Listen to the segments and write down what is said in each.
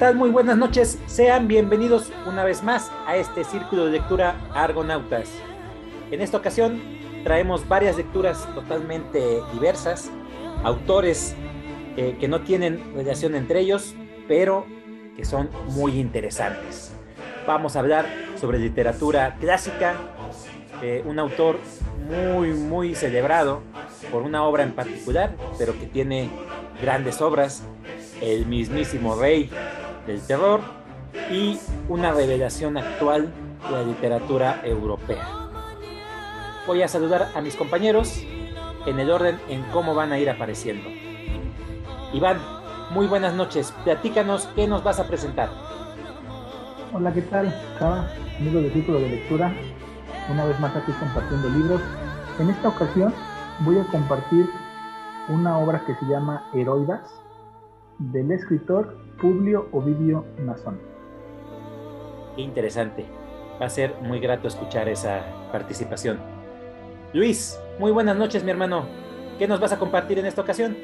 tal? Muy buenas noches. Sean bienvenidos una vez más a este círculo de lectura Argonautas. En esta ocasión traemos varias lecturas totalmente diversas, autores eh, que no tienen relación entre ellos, pero que son muy interesantes. Vamos a hablar sobre literatura clásica, eh, un autor muy, muy celebrado por una obra en particular, pero que tiene grandes obras, el mismísimo rey del terror y una revelación actual de la literatura europea. Voy a saludar a mis compañeros en el orden en cómo van a ir apareciendo. Iván, muy buenas noches. Platícanos qué nos vas a presentar. Hola, ¿qué tal? Chava, amigo del Círculo de Lectura. Una vez más aquí compartiendo libros. En esta ocasión voy a compartir una obra que se llama Heroidas del escritor Publio Ovidio Nazón. Qué interesante. Va a ser muy grato escuchar esa participación. Luis, muy buenas noches, mi hermano. ¿Qué nos vas a compartir en esta ocasión?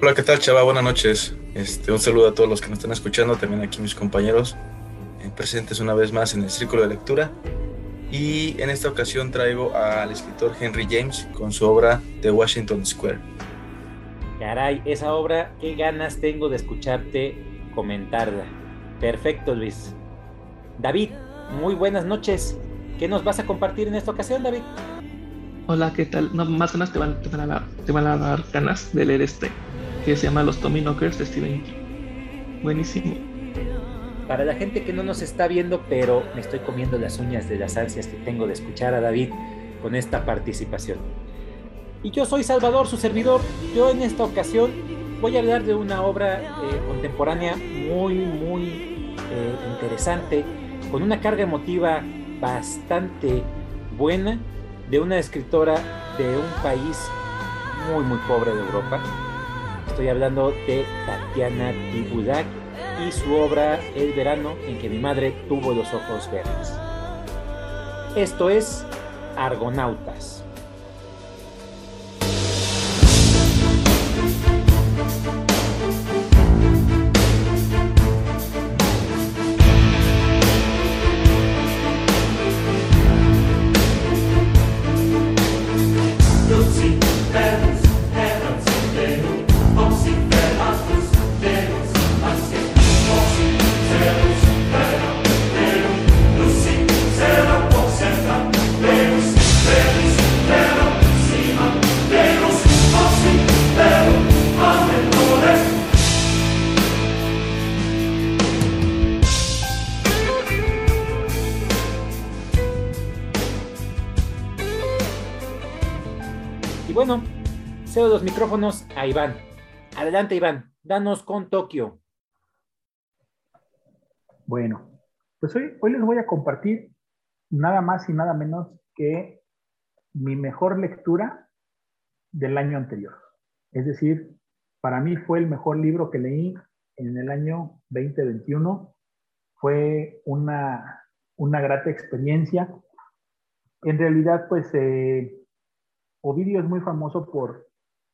Hola, ¿qué tal, chava? Buenas noches. Este, un saludo a todos los que nos están escuchando, también aquí mis compañeros eh, presentes una vez más en el Círculo de Lectura. Y en esta ocasión traigo al escritor Henry James con su obra The Washington Square. Caray, esa obra, qué ganas tengo de escucharte comentarla. Perfecto, Luis. David, muy buenas noches. ¿Qué nos vas a compartir en esta ocasión, David? Hola, ¿qué tal? No, más ganas te van, te van, a, dar, te van a dar ganas de leer este, que se llama Los Tommy Knockers de Stephen King. Buenísimo. Para la gente que no nos está viendo, pero me estoy comiendo las uñas de las ansias que tengo de escuchar a David con esta participación. Y yo soy Salvador, su servidor. Yo en esta ocasión voy a hablar de una obra eh, contemporánea muy, muy eh, interesante, con una carga emotiva bastante buena, de una escritora de un país muy, muy pobre de Europa. Estoy hablando de Tatiana Tibudak y su obra El verano en que mi madre tuvo los ojos verdes. Esto es Argonautas. Música los micrófonos a Iván. Adelante, Iván. Danos con Tokio. Bueno, pues hoy, les voy a compartir nada más y nada menos que mi mejor lectura del año anterior. Es decir, para mí fue el mejor libro que leí en el año 2021. Fue una, una grata experiencia. En realidad, pues eh, Ovidio es muy famoso por,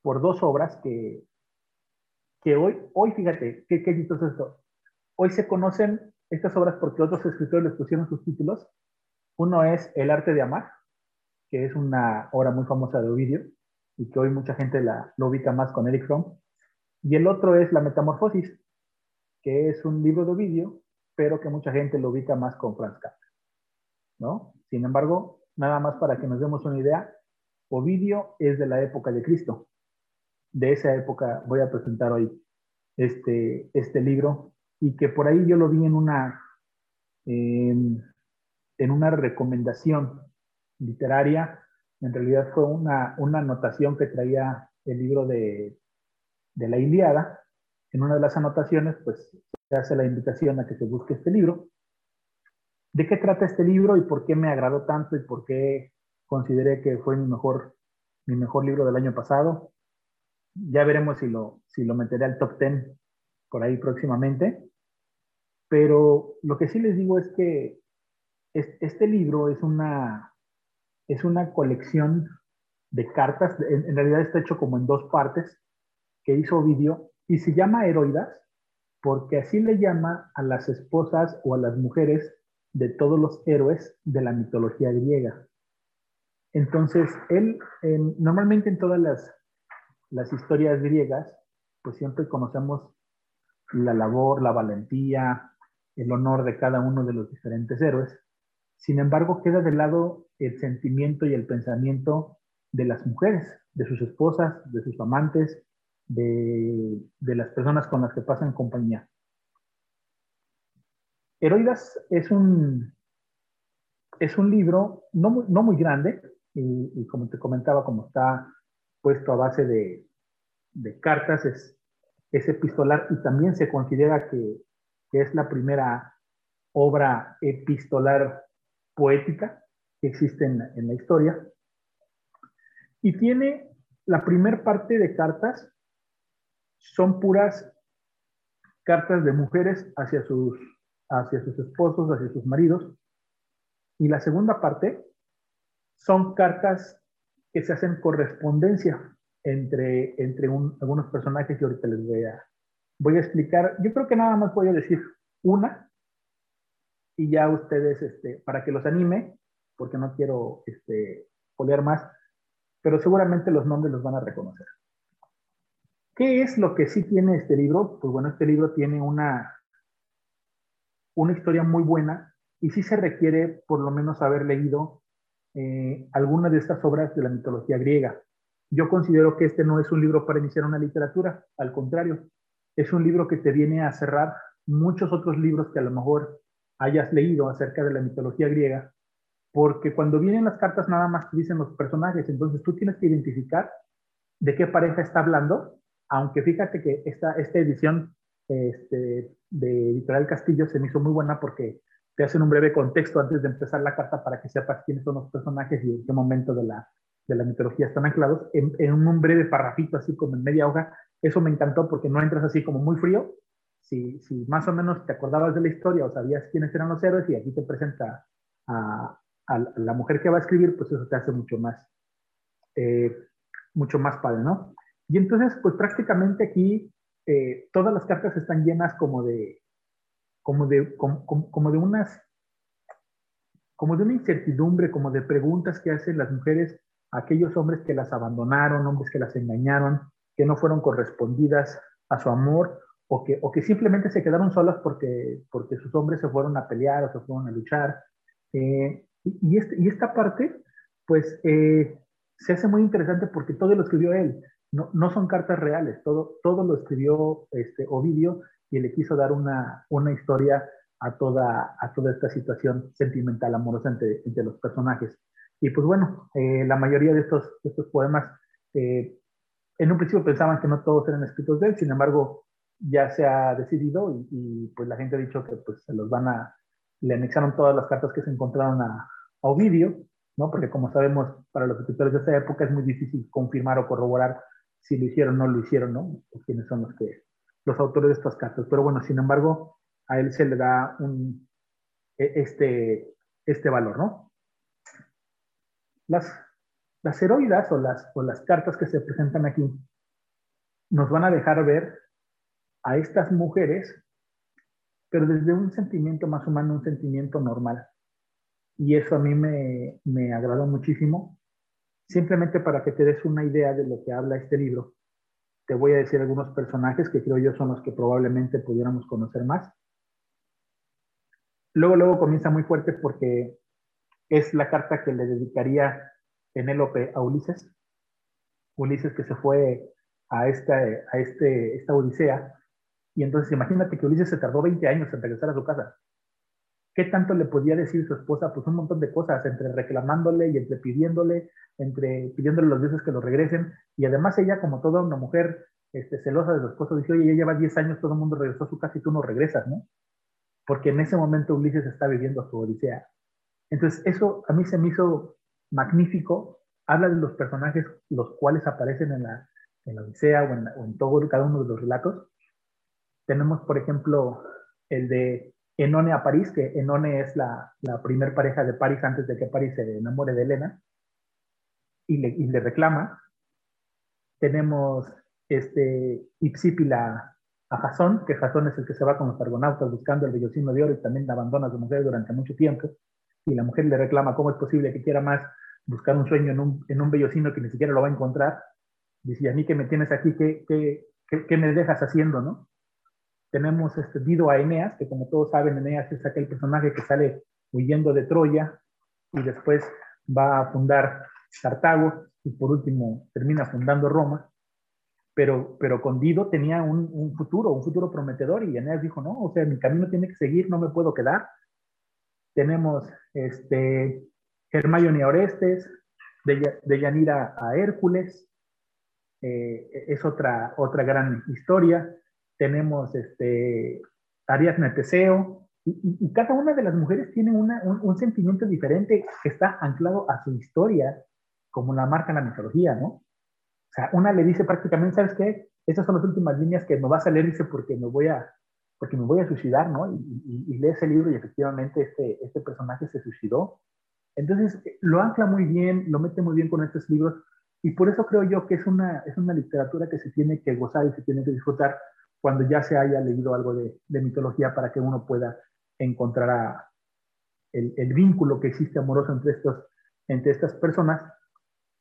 por dos obras que, que hoy, hoy fíjate, qué, qué es esto. Hoy se conocen estas obras porque otros escritores les pusieron sus títulos. Uno es El arte de amar, que es una obra muy famosa de Ovidio y que hoy mucha gente la, lo ubica más con Eric Fromm. Y el otro es La Metamorfosis, que es un libro de Ovidio, pero que mucha gente lo ubica más con Franz Kafka. ¿no? Sin embargo, nada más para que nos demos una idea, Ovidio es de la época de Cristo de esa época voy a presentar hoy este, este libro y que por ahí yo lo vi en una, en una recomendación literaria. En realidad fue una, una anotación que traía el libro de, de la Iliada. En una de las anotaciones, pues se hace la invitación a que se busque este libro. ¿De qué trata este libro y por qué me agradó tanto y por qué consideré que fue mi mejor, mi mejor libro del año pasado? Ya veremos si lo, si lo meteré al top 10 por ahí próximamente. Pero lo que sí les digo es que este libro es una, es una colección de cartas, en, realidad está hecho como en dos partes, que hizo vídeo y se llama Heroidas porque así le llama a las esposas o a las mujeres de todos los héroes de la mitología griega. Entonces, él, normalmente en todas las, las historias griegas, pues siempre conocemos la labor, la valentía, el honor de cada uno de los diferentes héroes. Sin embargo, queda de lado el sentimiento y el pensamiento de las mujeres, de sus esposas, de sus amantes, de, las personas con las que pasan compañía. Heroidas es un, es un libro no muy, no muy grande, y, como te comentaba, como está puesto a base de, cartas, es, epistolar y también se considera que, que, es la primera obra epistolar poética que existe en, en la historia. Y tiene la primera parte de cartas, son puras cartas de mujeres hacia sus, hacia sus esposos, hacia sus maridos. Y la segunda parte son cartas que se hacen correspondencia entre, entre algunos personajes que ahorita les voy a, voy a explicar. Yo creo que nada más voy a decir una y ya ustedes, este, para que los anime, porque no quiero este, más, pero seguramente los nombres los van a reconocer. ¿Qué es lo que sí tiene este libro? Pues bueno, este libro tiene una, una historia muy buena y sí se requiere por lo menos haber leído eh, alguna de estas obras de la mitología griega. Yo considero que este no es un libro para iniciar una literatura, al contrario, es un libro que te viene a cerrar muchos otros libros que a lo mejor hayas leído acerca de la mitología griega porque cuando vienen las cartas nada más te dicen los personajes, entonces tú tienes que identificar de qué pareja está hablando, aunque fíjate que esta, esta edición este, de Editorial Castillo se me hizo muy buena porque te hacen un breve contexto antes de empezar la carta para que sepas quiénes son los personajes y en qué momento de la, de la mitología están anclados, en, en un breve parrafito, así como en media hoja. Eso me encantó porque no entras así como muy frío. Si, más o menos te acordabas de la historia o sabías quiénes eran los héroes y aquí te presenta a, a la mujer que va a escribir, pues eso te hace mucho más, eh, mucho más padre, ¿no? Y entonces, pues prácticamente aquí eh, todas las cartas están llenas como de, como de, como, de unas, como de una incertidumbre, como de preguntas que hacen las mujeres a aquellos hombres que las abandonaron, hombres que las engañaron, que no fueron correspondidas a su amor o que, o que simplemente se quedaron solas porque, porque sus hombres se fueron a pelear o se fueron a luchar. Eh, y, este, y esta parte, pues, eh, se hace muy interesante porque todo lo escribió él. No, no son cartas reales, todo, todo lo escribió este, Ovidio y le quiso dar una, una historia a toda, a toda esta situación sentimental, amorosa entre, entre los personajes. Y pues bueno, eh, la mayoría de estos, estos poemas, eh, en un principio pensaban que no todos eran escritos de él, sin embargo, ya se ha decidido y, pues la gente ha dicho que pues se los van a, le anexaron todas las cartas que se encontraron a, Ovidio, ¿no? Porque como sabemos, para los escritores de esa época es muy difícil confirmar o corroborar si lo hicieron o no lo hicieron, ¿no? Pues, quiénes son los que los autores de estas cartas. Pero bueno, sin embargo, a él se le da un, e, este, este valor, ¿no? Las, las heroidas o las, o las cartas que se presentan aquí nos van a dejar ver a estas mujeres, pero desde un sentimiento más humano, un sentimiento normal y eso a mí me, me agradó muchísimo. Simplemente para que te des una idea de lo que habla este libro, te voy a decir algunos personajes que creo yo son los que probablemente pudiéramos conocer más. Luego, luego comienza muy fuerte porque es la carta que le dedicaría Penélope a Ulises. Ulises que se fue a esta, a este, esta odisea. Y entonces imagínate que Ulises se tardó 20 años en regresar a su casa. ¿Qué tanto le podía decir su esposa? Pues un montón de cosas, entre reclamándole y entre pidiéndole, entre pidiéndole los dioses que lo regresen. Y además ella, como toda una mujer este, celosa de su esposo, dice, oye, ella lleva 10 años, todo el mundo regresó a su casa y tú no regresas, ¿no? Porque en ese momento Ulises está viviendo su odisea. Entonces, eso a mí se me hizo magnífico. Habla de los personajes los cuales aparecen en la, en la odisea o en, o en todo, cada uno de los relatos. Tenemos, por ejemplo, el de Enone a París, que Enone es la, primer pareja de París antes de que París se enamore de Elena, y le, le reclama. Tenemos este, Ipsípila a Jasón, que Jasón es el que se va con los argonautas buscando el vellocino de oro y también abandona a su mujer durante mucho tiempo. Y la mujer le reclama cómo es posible que quiera más buscar un sueño en un, en un bellocino que ni siquiera lo va a encontrar. Dice, a mí que me tienes aquí, ¿qué, qué, qué, me dejas haciendo, no? Tenemos este Dido a Eneas, que como todos saben, Eneas es aquel personaje que sale huyendo de Troya y después va a fundar Cartago y por último termina fundando Roma pero, pero con Dido tenía un, futuro, un futuro prometedor y Eneas dijo, no, o sea, mi camino tiene que seguir, no me puedo quedar. Tenemos este, Hermione a Orestes, de, de Yanira a Hércules, eh, es otra, otra gran historia. Tenemos este, Ariadne Teseo, y, y, cada una de las mujeres tiene una, un, un, sentimiento diferente que está anclado a su historia, como la marca la mitología, ¿no? sea, una le dice prácticamente, ¿sabes qué? Esas son las últimas líneas que me vas a leer, dice, porque me voy a, porque me voy a suicidar, ¿no? Y, y, y lee ese libro y efectivamente este, este personaje se suicidó. Entonces, lo ancla muy bien, lo mete muy bien con estos libros, y por eso creo yo que es una, es una literatura que se tiene que gozar y se tiene que disfrutar cuando ya se haya leído algo de, de mitología para que uno pueda encontrar a, el, el, vínculo que existe amoroso entre, estos, entre estas personas.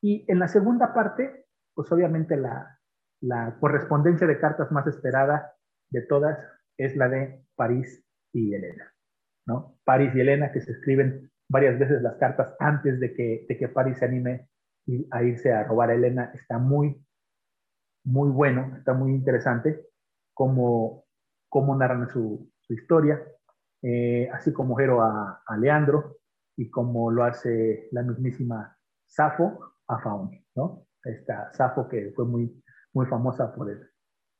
Y en la segunda parte, pues obviamente la, la correspondencia de cartas más esperada de todas es la de París y Elena, ¿no? París y Elena que se escriben varias veces las cartas antes de que, de que París se anime a irse a robar a Elena, está muy, muy bueno, está muy interesante cómo, cómo narran su, su historia, eh, así como Jero a, a, Leandro y como lo hace la mismísima Safo a Faun, ¿no? esta Safo, que fue muy, muy famosa por, el,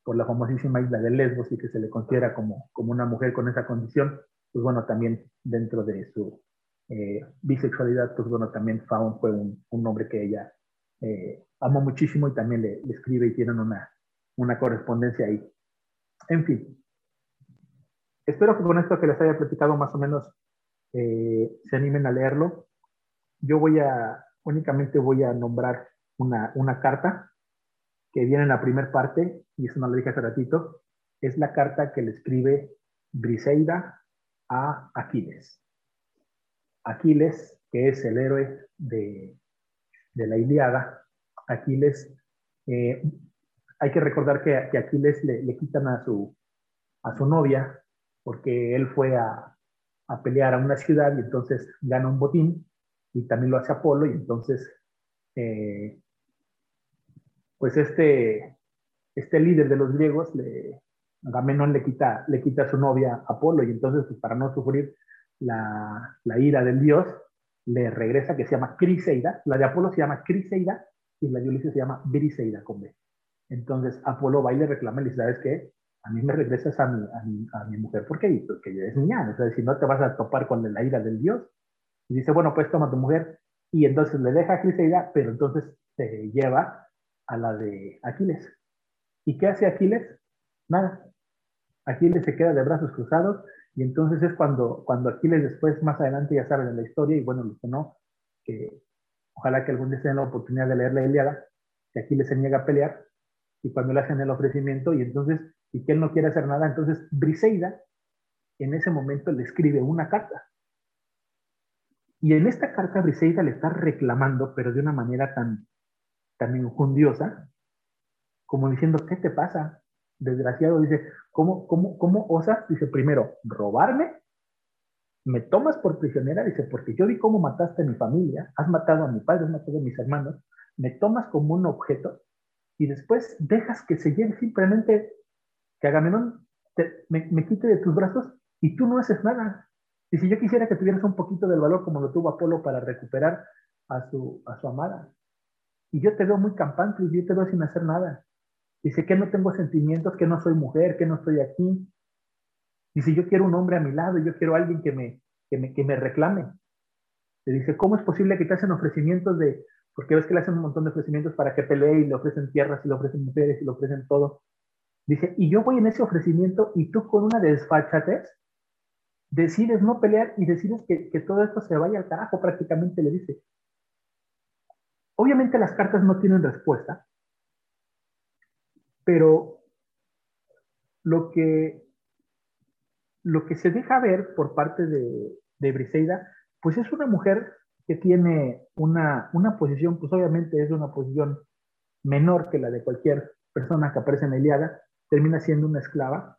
por la famosísima isla de Lesbos y que se le considera como, como una mujer con esa condición, pues bueno, también dentro de su eh, bisexualidad, pues bueno, también Faun fue un, un nombre que ella eh, amó muchísimo y también le, le, escribe y tienen una, una correspondencia ahí. En fin, espero que con esto que les haya platicado más o menos eh, se animen a leerlo. Yo voy a, únicamente voy a nombrar una, una carta que viene en la primera parte, y eso no lo dije hace ratito, es la carta que le escribe Briseida a Aquiles. Aquiles, que es el héroe de, de la Iliada, Aquiles, eh, hay que recordar que, Aquiles le, le, quitan a su, a su novia porque él fue a, a, pelear a una ciudad y entonces gana un botín y también lo hace Apolo y entonces eh, pues este, este líder de los griegos, le, Agamenón le quita, le quita a su novia Apolo y entonces pues, para no sufrir la, la, ira del dios, le regresa que se llama Criseida, la de Apolo se llama Criseida y la de Ulises se llama Briseida con B. Entonces Apolo va y le reclama y le dice, ¿sabes qué? A mí me regresas a mi, a mi, a mi mujer, ¿por qué? Porque ella es niña, o sea, si no te vas a topar con la ira del dios. Y dice, bueno, pues toma tu mujer. Y entonces le deja a Criseida, pero entonces se lleva a la de Aquiles. ¿Y qué hace Aquiles? Nada. Aquiles se queda de brazos cruzados y entonces es cuando, cuando Aquiles después, más adelante, ya saben en la historia, y bueno, los que no, que ojalá que algún día tengan la oportunidad de leer la Iliada, que Aquiles se niega a pelear, y cuando le hacen el ofrecimiento, y entonces, y que él no quiere hacer nada, entonces Briseida en ese momento le escribe una carta. Y en esta carta Briseida le está reclamando, pero de una manera tan, tan injundiosa, como diciendo, ¿qué te pasa? Desgraciado, dice, ¿cómo, cómo, cómo osas? Dice, primero, robarme, me tomas por prisionera, dice, porque yo vi cómo mataste a mi familia, has matado a mi padre, has matado a mis hermanos, me tomas como un objeto y después dejas que se lleve simplemente, que Agamenón me, me quite de tus brazos y tú no haces nada. Y si yo quisiera que tuvieras un poquito del valor como lo tuvo Apolo para recuperar a su, a su amada, y yo te veo muy campante y yo te veo sin hacer nada. Dice que no tengo sentimientos, que no soy mujer, que no estoy aquí. Dice, yo quiero un hombre a mi lado, yo quiero alguien que me, que me, que me reclame. Le dice, ¿cómo es posible que te hacen ofrecimientos de, porque ves que le hacen un montón de ofrecimientos para que pelee y le ofrecen tierras y le ofrecen mujeres y le ofrecen todo? Dice, y yo voy en ese ofrecimiento y tú con una desfachatez decides no pelear y decides que, que todo esto se vaya al carajo, prácticamente le dice. Obviamente las cartas no tienen respuesta, pero lo que, lo que se deja ver por parte de, de Briseida, pues es una mujer que tiene una, una posición, pues obviamente es una posición menor que la de cualquier persona que aparece en la termina siendo una esclava,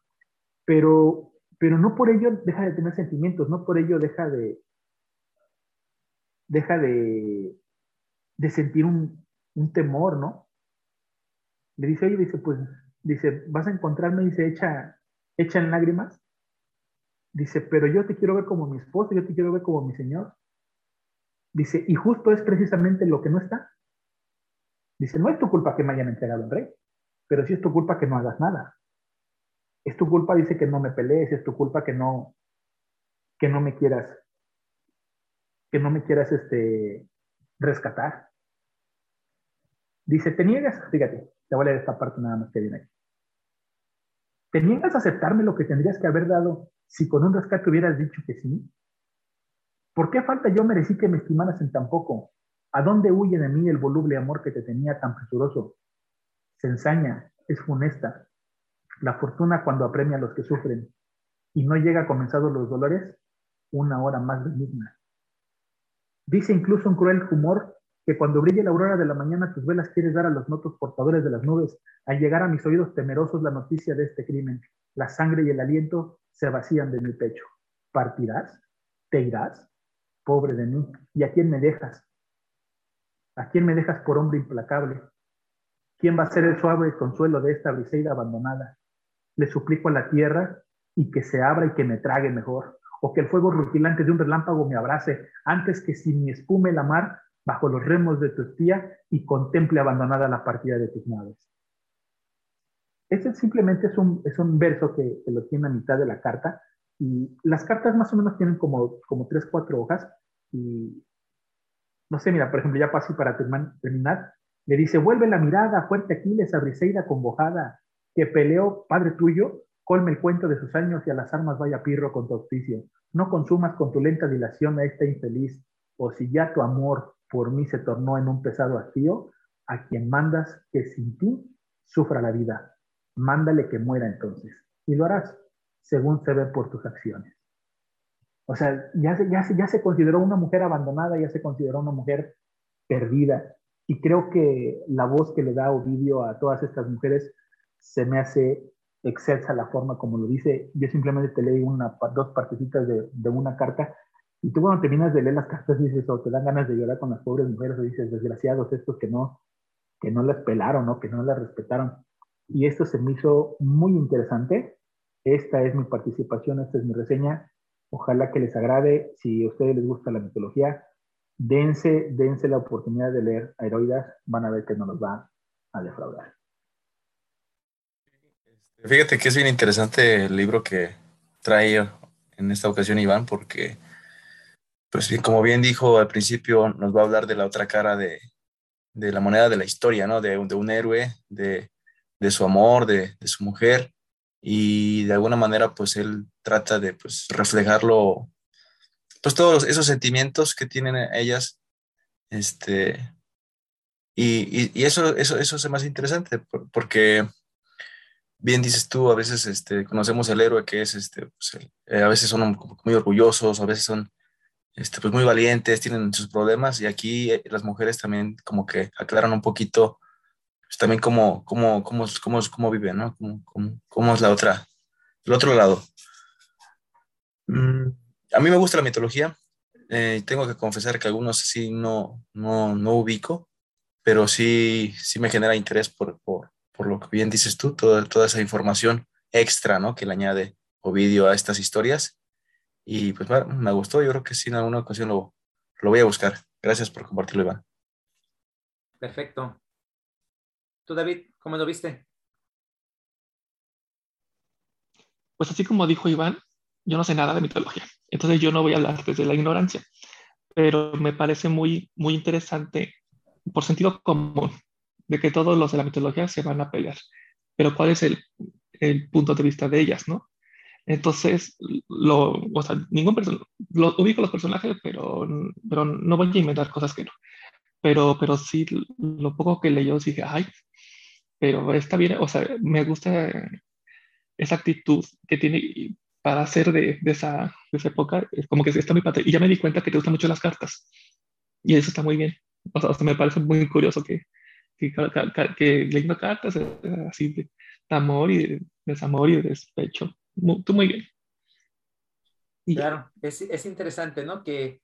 pero, pero no por ello deja de tener sentimientos, no por ello deja de, deja de, de sentir un, un temor, ¿no? Le dice, oye, dice, pues, dice, vas a encontrarme, dice, echa, echa en lágrimas. Dice, pero yo te quiero ver como mi esposo, yo te quiero ver como mi Señor. Dice, y justo es precisamente lo que no está. Dice, no es tu culpa que me hayan entregado al rey, pero sí es tu culpa que no hagas nada. Es tu culpa, dice, que no me pelees, es tu culpa que no, que no me quieras, que no me quieras este, rescatar. Dice, te niegas, fíjate, te voy a leer esta parte nada más que viene ahí. ¿Te niegas a aceptarme lo que tendrías que haber dado si con un rescate hubieras dicho que sí? ¿Por qué falta yo merecí que me estimaras en tan poco? ¿A dónde huye de mí el voluble amor que te tenía tan presuroso? Se ensaña, es funesta. La fortuna cuando apremia a los que sufren y no llega comenzados los dolores, una hora más benigna. Dice incluso un cruel humor que cuando brille la aurora de la mañana tus velas quieres dar a los notos portadores de las nubes, al llegar a mis oídos temerosos la noticia de este crimen, la sangre y el aliento se vacían de mi pecho. ¿Partirás? ¿Te irás? Pobre de mí. ¿Y a quién me dejas? ¿A quién me dejas por hombre implacable? ¿Quién va a ser el suave consuelo de esta briseida abandonada? Le suplico a la tierra y que se abra y que me trague mejor, o que el fuego rutilante de un relámpago me abrace, antes que si me espume la mar bajo los remos de tu espía y contemple abandonada la partida de tus naves. Este simplemente es un, verso que, lo tiene a mitad de la carta, y las cartas más o menos tienen como, como tres, cuatro hojas, y no sé, mira, por ejemplo, ya pasé para terminar, le dice, vuelve la mirada, fuerte Aquiles, a Briseida convojada, que peleó padre tuyo, colme el cuento de sus años y a las armas vaya pirro con tu auspicio. No consumas con tu lenta dilación a esta infeliz, o si ya tu amor por mí se tornó en un pesado hastío, a quien mandas que sin ti sufra la vida. Mándale que muera entonces, y lo harás, según se ve por tus acciones. O sea, ya se, ya, ya se consideró una mujer abandonada, ya se consideró una mujer perdida. Y creo que la voz que le da Ovidio a todas estas mujeres se me hace excelsa la forma como lo dice. Yo simplemente te leí una, dos partecitas de, de una carta y tú cuando terminas de leer las cartas dices, o te dan ganas de llorar con las pobres mujeres, o dices, desgraciados estos que no, que no las pelaron, ¿no? que no las respetaron. Y esto se me hizo muy interesante. Esta es mi participación, esta es mi reseña. Ojalá que les agrade. Si a ustedes les gusta la mitología, dense, dense la oportunidad de leer Heroidas. Van a ver que no los va a defraudar. Fíjate que es bien interesante el libro que trae en esta ocasión Iván, porque, pues como bien dijo al principio, nos va a hablar de la otra cara de, la moneda de la historia, ¿no? De, un héroe, de, su amor, de, su mujer, y de alguna manera pues él trata de pues reflejarlo, pues todos esos sentimientos que tienen ellas, este, y, y, eso, eso, eso es más interesante porque bien dices tú, a veces este, conocemos al héroe que es, este, pues, eh, a veces son muy orgullosos, a veces son este, pues muy valientes, tienen sus problemas y aquí eh, las mujeres también como que aclaran un poquito pues también cómo, cómo, cómo, cómo, cómo viven, ¿no? Cómo, cómo, cómo, es la otra, el otro lado. Mm, a mí me gusta la mitología. Eh, tengo que confesar que algunos sí no, no, no ubico, pero sí, sí me genera interés por, por, por lo que bien dices tú, toda, toda esa información extra, ¿no? Que le añade Ovidio a estas historias. Y pues me gustó, yo creo que sí en alguna ocasión lo, lo voy a buscar. Gracias por compartirlo, Iván. Perfecto. ¿Tú, David, cómo lo viste? Pues así como dijo Iván, yo no sé nada de mitología, entonces yo no voy a hablar desde la ignorancia, pero me parece muy, muy interesante por sentido común de que todos los de la mitología se van a pelear, pero ¿cuál es el, el punto de vista de ellas, no? Entonces, lo, o sea, ningún lo ubico los personajes, pero, pero no voy a inventar cosas que no. Pero, pero sí, lo poco que leyó, dije, ay, pero está bien, o sea, me gusta esa actitud que tiene para hacer de, de, esa, de esa época, es como que está muy padre. Y ya me di cuenta que te gustan mucho las cartas. Y eso está muy bien. O sea, me parece muy curioso que, que, que, leyendo cartas así de, amor y de desamor y de despecho tú muy bien. claro, es, es interesante, ¿no? Que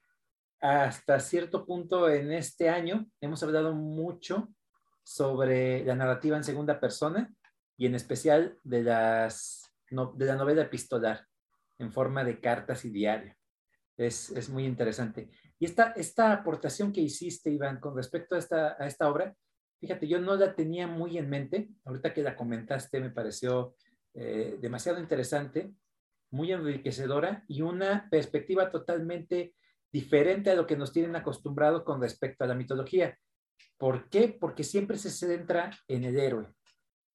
hasta cierto punto en este año hemos hablado mucho sobre la narrativa en segunda persona y en especial de, las, de la novela epistolar en forma de cartas y diario. Es, es, muy interesante. Y esta, esta aportación que hiciste, Iván, con respecto a esta, a esta obra, fíjate, yo no la tenía muy en mente. Ahorita que la comentaste me pareció eh, demasiado interesante, muy enriquecedora y una perspectiva totalmente diferente a lo que nos tienen acostumbrado con respecto a la mitología. ¿Por qué? Porque siempre se centra en el héroe.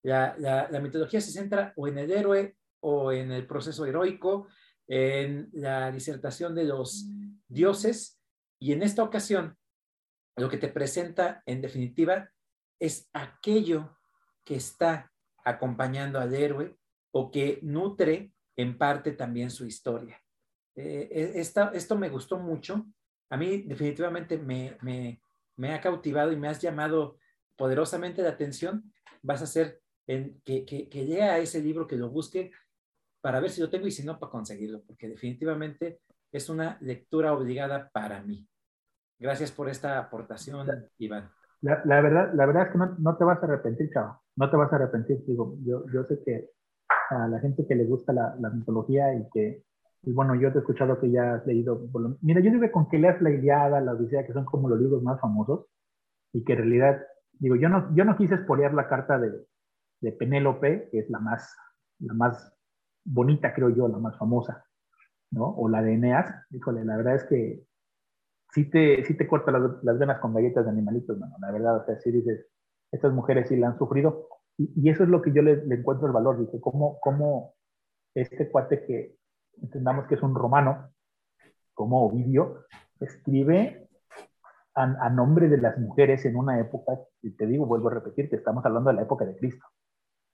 La, la, mitología se centra o en el héroe o en el proceso heroico, en la disertación de los dioses, y en esta ocasión lo que te presenta en definitiva es aquello que está acompañando al héroe o que nutre en parte también su historia. Eh, e, esto me gustó mucho. A mí definitivamente me, me, me, ha cautivado y me has llamado poderosamente la atención. Vas a hacer en, que, que, que lea ese libro, que lo busque para ver si lo tengo y si no, para conseguirlo, porque definitivamente es una lectura obligada para mí. Gracias por esta aportación, Iván. La, la verdad, la verdad es que no, no, te vas a arrepentir, chavo. No te vas a arrepentir. Digo, yo, yo sé que a la gente que le gusta la, mitología y que, y bueno, yo te he escuchado que ya has leído, mira, yo digo con que leas la Iliada, la Odisea, que son como los libros más famosos, y que en realidad, digo, yo no, yo no quise espolear la carta de, de Penélope, que es la más, la más bonita, creo yo, la más famosa, ¿no? O la de Eneas, híjole, la verdad es que sí te, sí te corta las, las venas con galletas de animalitos, mano, la verdad, o sea, sí dices, estas mujeres sí la han sufrido, y, eso es lo que yo le, encuentro el valor, dice, cómo, cómo este cuate que entendamos que es un romano, como Ovidio, escribe a, nombre de las mujeres en una época, y te digo, vuelvo a repetir, que estamos hablando de la época de Cristo.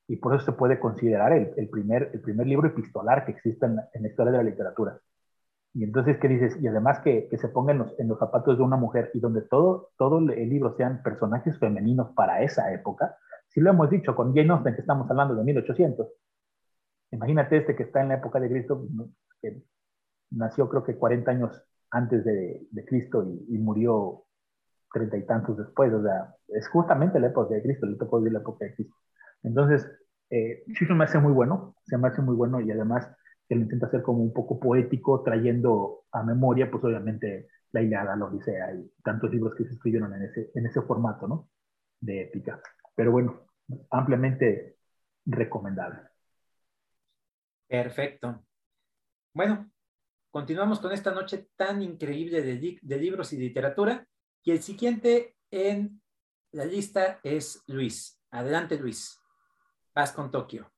Y por eso se puede considerar el, el primer, el primer libro epistolar que existe en, en, la historia de la literatura. Y entonces, ¿qué dices? Y además que, que se ponga en los, en los, zapatos de una mujer y donde todo, todo el libro sean personajes femeninos para esa época, si lo hemos dicho con Jane Austen, que estamos hablando de 1800, imagínate este que está en la época de Cristo, que nació creo que 40 años antes de, Cristo y, murió treinta y tantos después, o sea, es justamente la época de Cristo, le tocó vivir la época de Cristo. Entonces, eh, sí se me hace muy bueno, se me hace muy bueno y además que lo intenta hacer como un poco poético, trayendo a memoria, pues obviamente la Ilíada, la Odisea y tantos libros que se escribieron en ese, en ese formato, ¿no? De épica. Pero bueno, ampliamente recomendable. Perfecto. Bueno, continuamos con esta noche tan increíble de, libros y literatura. Y el siguiente en la lista es Luis. Adelante, Luis. Vas con Tokio.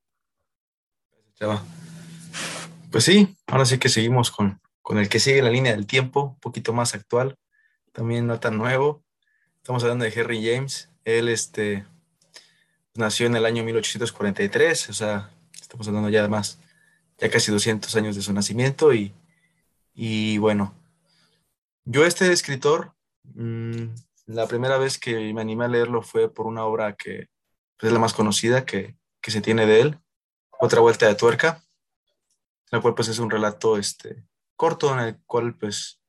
Pues sí, ahora sí que seguimos con, con el que sigue la línea del tiempo, un poquito más actual, también no tan nuevo. Estamos hablando de Henry James. Él, este, nació en el año 1843, o sea, estamos hablando ya de más, ya casi 200 años de su nacimiento y, y bueno, yo este escritor, mm, la primera vez que me animé a leerlo fue por una obra que pues, es la más conocida que, que, se tiene de él, Otra Vuelta de Tuerca, la cual pues es un relato este, corto en el cual pues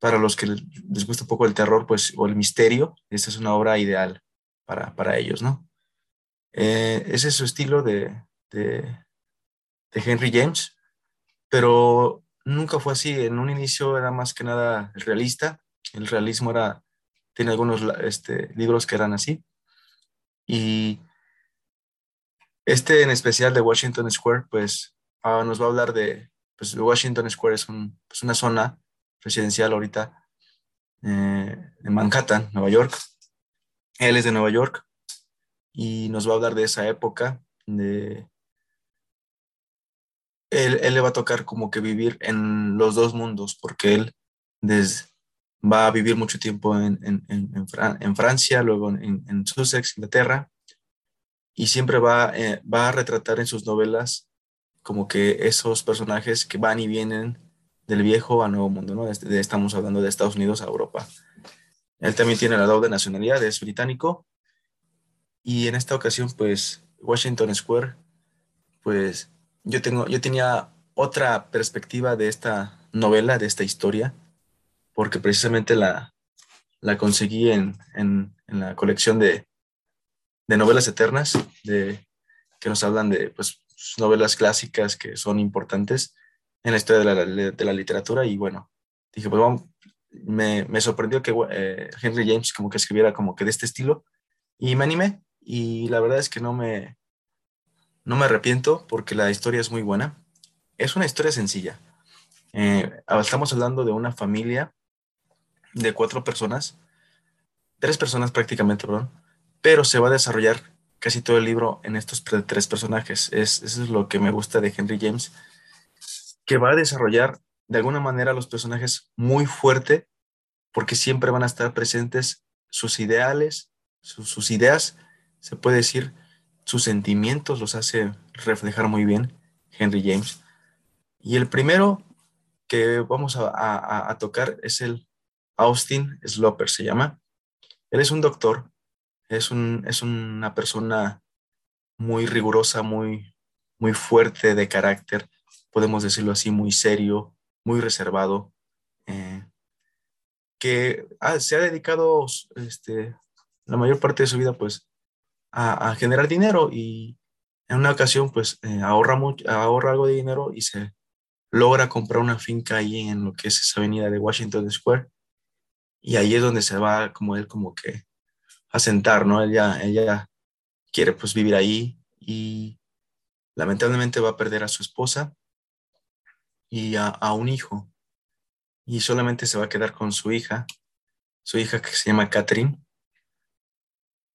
para los que les gusta un poco el terror pues o el misterio, esta es una obra ideal para, para ellos, ¿no? Eh, ese es su estilo de, de, Henry James, pero nunca fue así. En un inicio era más que nada realista. El realismo era, tiene algunos este, libros que eran así. Y este en especial de Washington Square, pues ah, nos va a hablar de, pues Washington Square es pues, una zona residencial ahorita eh, en Manhattan, Nueva York. Él es de Nueva York y nos va a hablar de esa época, de, él, le va a tocar como que vivir en los dos mundos, porque él va a vivir mucho tiempo en, Francia, luego en, Sussex, Inglaterra, y siempre va, eh, va a retratar en sus novelas como que esos personajes que van y vienen del viejo a nuevo mundo, ¿no? estamos hablando de Estados Unidos a Europa. Él también tiene la doble nacionalidad, es británico, y en esta ocasión, pues, Washington Square, pues, yo, tengo, yo tenía otra perspectiva de esta novela, de esta historia, porque precisamente la, la conseguí en, en, la colección de, de, novelas eternas, de, que nos hablan de pues, novelas clásicas que son importantes en la historia de la, de la literatura. Y bueno, dije, pues me, me sorprendió que eh, Henry James como que escribiera como que de este estilo y me animé y la verdad es que no me, no me arrepiento porque la historia es muy buena. Es una historia sencilla. Eh, estamos hablando de una familia de cuatro personas, tres personas prácticamente, perdón, pero se va a desarrollar casi todo el libro en estos tres personajes. Es, eso es lo que me gusta de Henry James, que va a desarrollar de alguna manera los personajes muy fuerte, porque siempre van a estar presentes sus ideales, sus, ideas, se puede decir, sus sentimientos los hace reflejar muy bien Henry James. Y el primero que vamos a tocar es el Austin Sloper se llama. Él es un doctor, es, un, es una persona muy rigurosa, muy, muy fuerte de carácter, podemos decirlo así, muy serio, muy reservado, eh, que se ha dedicado este, la mayor parte de su vida pues a, generar dinero y en una ocasión pues eh, ahorra, mucho, ahorra algo de dinero y se logra comprar una finca ahí en lo que es esa avenida de Washington Square. Y ahí es donde se va como él como que a sentar, ¿no? Ella, ella quiere pues vivir ahí y lamentablemente va a perder a su esposa y a, a, un hijo. Y solamente se va a quedar con su hija, su hija que se llama Catherine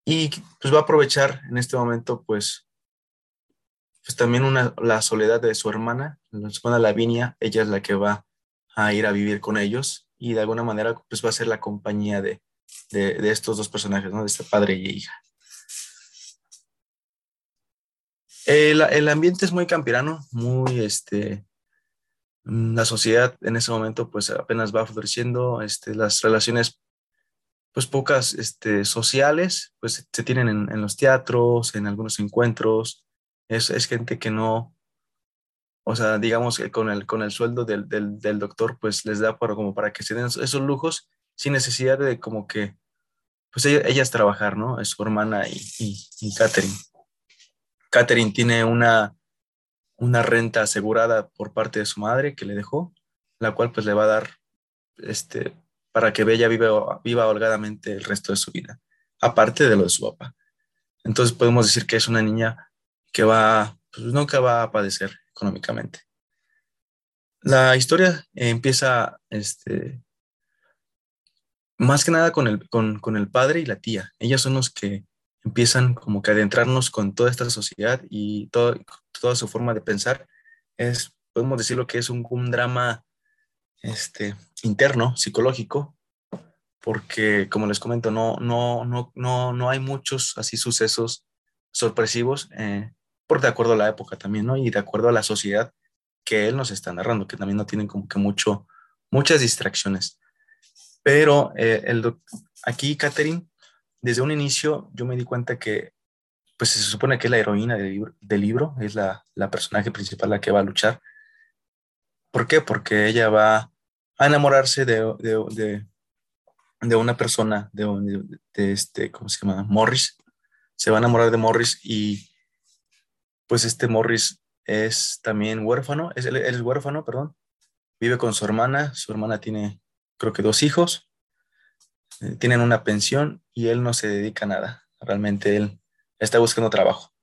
y pues va a aprovechar en este momento pues pues también una, la soledad de su hermana, la hermana Lavinia, ella es la que va a ir a vivir con ellos y de alguna manera pues va a ser la compañía de, de, estos dos personajes, ¿no? De este padre y hija. El, el, ambiente es muy campirano, muy, este, la sociedad en ese momento pues apenas va floreciendo, este, las relaciones pues pocas este, sociales pues se tienen en, los teatros, en algunos encuentros, es, es gente que no, o sea, digamos que con el, con el sueldo del, del, doctor, pues les da para, como para que se den esos lujos sin necesidad de como que, pues ella, ellas trabajar, ¿no? Es su hermana y, y, y Catherine. Catherine tiene una, una renta asegurada por parte de su madre que le dejó, la cual pues le va a dar, este, para que ella viva, holgadamente el resto de su vida, aparte de lo de su papá. Entonces podemos decir que es una niña que va, pues nunca va a padecer económicamente. La historia empieza este, más que nada con el, con, el padre y la tía. Ellos son los que empiezan como que adentrarnos con toda esta sociedad y todo, toda su forma de pensar. Es, podemos decirlo que es un, un drama este, interno, psicológico, porque como les comento, no, no, no, no, no hay muchos así sucesos sorpresivos eh, por de acuerdo a la época también, ¿no? Y de acuerdo a la sociedad que él nos está narrando, que también no tienen como que mucho, muchas distracciones. Pero eh, el, aquí, Catherine, desde un inicio yo me di cuenta que, pues se supone que es la heroína del libro, libro es la, la personaje principal la que va a luchar. ¿Por qué? Porque ella va a enamorarse de, de, de, una persona, de, de, este, ¿cómo se llama? Morris. Se va a enamorar de Morris y pues este Morris es también huérfano, es, él, es huérfano, perdón, vive con su hermana, su hermana tiene creo que dos hijos, eh, tienen una pensión y él no se dedica a nada, realmente él está buscando trabajo.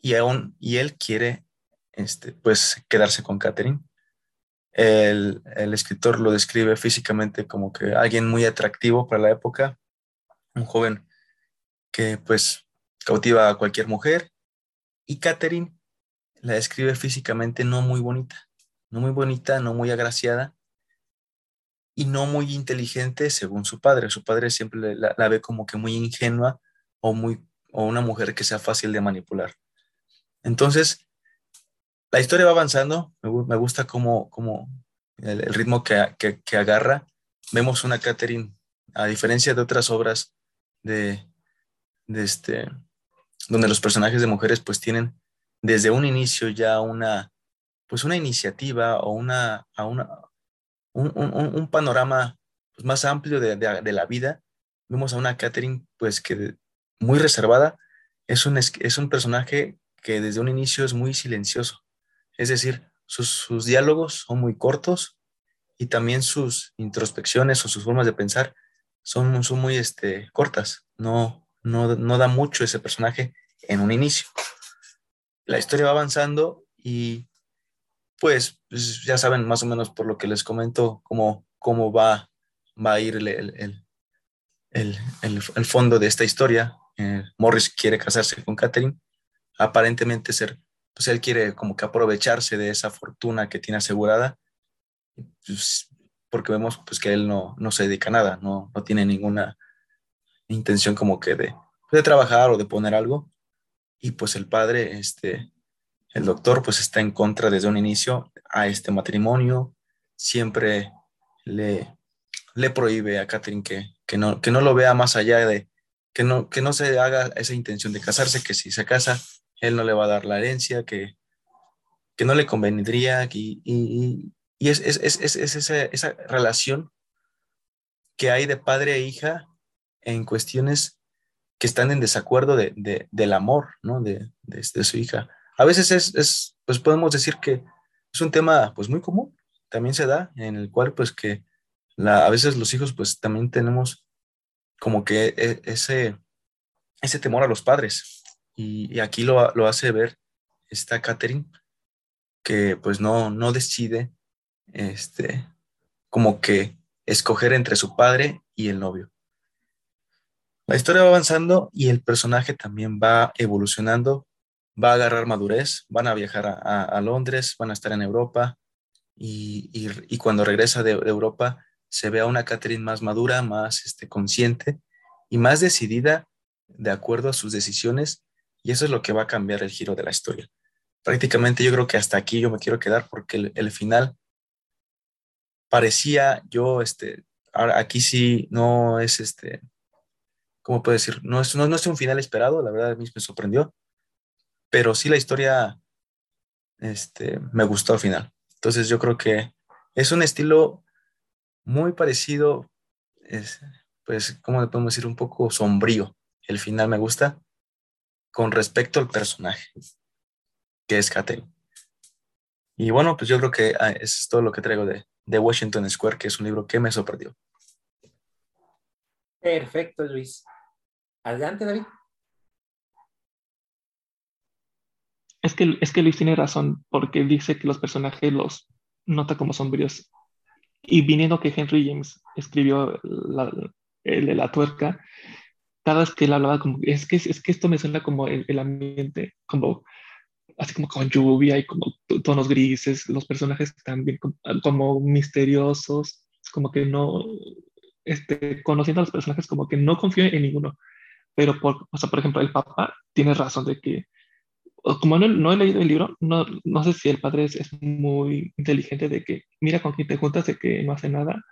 Y aún, y él quiere, este, pues, quedarse con Catherine. El, el escritor lo describe físicamente como que alguien muy atractivo para la época, un joven que pues cautiva a cualquier mujer y Catherine la describe físicamente no muy bonita, no muy bonita, no muy agraciada y no muy inteligente según su padre. Su padre siempre la, ve como que muy ingenua o, muy, o una mujer que sea fácil de manipular. Entonces, la historia va avanzando, me, gusta como el, ritmo que, agarra. Vemos una Catherine, a diferencia de otras obras de, este, donde los personajes de mujeres pues tienen desde un inicio ya una, pues iniciativa o una, un, panorama pues, más amplio de, la vida. Vemos a una Catherine que muy reservada, es un personaje que desde un inicio es muy silencioso. Es decir, sus, diálogos son muy cortos y también sus introspecciones o sus formas de pensar son, son muy este, cortas. No, no, no da mucho ese personaje en un inicio. La historia va avanzando y pues, pues, ya saben más o menos por lo que les comento cómo, cómo va, va a ir el, el, el, el fondo de esta historia. Eh, Morris quiere casarse con Catherine, aparentemente ser, pues él quiere como que aprovecharse de esa fortuna que tiene asegurada, pues, porque vemos pues que él no, no se dedica a nada, no, no tiene ninguna intención como que de, de trabajar o de poner algo. Y pues el padre, este, el doctor pues está en contra desde un inicio a este matrimonio, siempre le, le prohíbe a Catherine que, que, no, que no lo vea más allá de, que no, que no se haga esa intención de casarse, que si se casa, él no le va a dar la herencia, que, que no le convendría, y, y, y es, es, es, es esa, esa, relación que hay de padre e hija en cuestiones que están en desacuerdo de, de, del amor, ¿no? De, de, su hija a veces es, es, pues podemos decir que es un tema pues muy común, también se da, en el cual pues que la, a veces los hijos pues también tenemos como que e, ese, ese temor a los padres. Y, aquí lo, lo, hace ver esta Catherine, que pues no, no decide este, como que escoger entre su padre y el novio. La historia va avanzando y el personaje también va evolucionando va a agarrar madurez, van a viajar a, Londres, van a estar en Europa y, cuando regresa de, Europa se ve a una Catherine más madura, más este, consciente y más decidida de acuerdo a sus decisiones y eso es lo que va a cambiar el giro de la historia. Prácticamente yo creo que hasta aquí yo me quiero quedar porque el, final parecía yo, este, aquí sí no es este, ¿cómo puedo decir? No es, no, no es un final esperado, la verdad a mí me sorprendió, pero sí la historia este, me gustó al final. Entonces yo creo que es un estilo muy parecido, es, pues, ¿cómo podemos decir? Un poco sombrío. El final me gusta con respecto al personaje, que es Katherine. Y bueno, pues yo creo que ah, eso es todo lo que traigo de, de Washington Square, que es un libro que me sorprendió. Perfecto, Luis. Adelante, David. Es que, es que Luis tiene razón, porque dice que los personajes los nota como sombríos. Y viniendo que Henry James escribió la, el de la tuerca, cada vez que él hablaba como, es que, es que esto me suena como el, el ambiente, como así como con lluvia y como tonos grises, los personajes también como, como, misteriosos, como que no, este, conociendo a los personajes como que no confío en ninguno, pero por, o sea, por ejemplo, el papá tiene razón de que como no, he leído el libro, no, no sé si el padre es, muy inteligente de que mira con quién te juntas, de que no hace nada.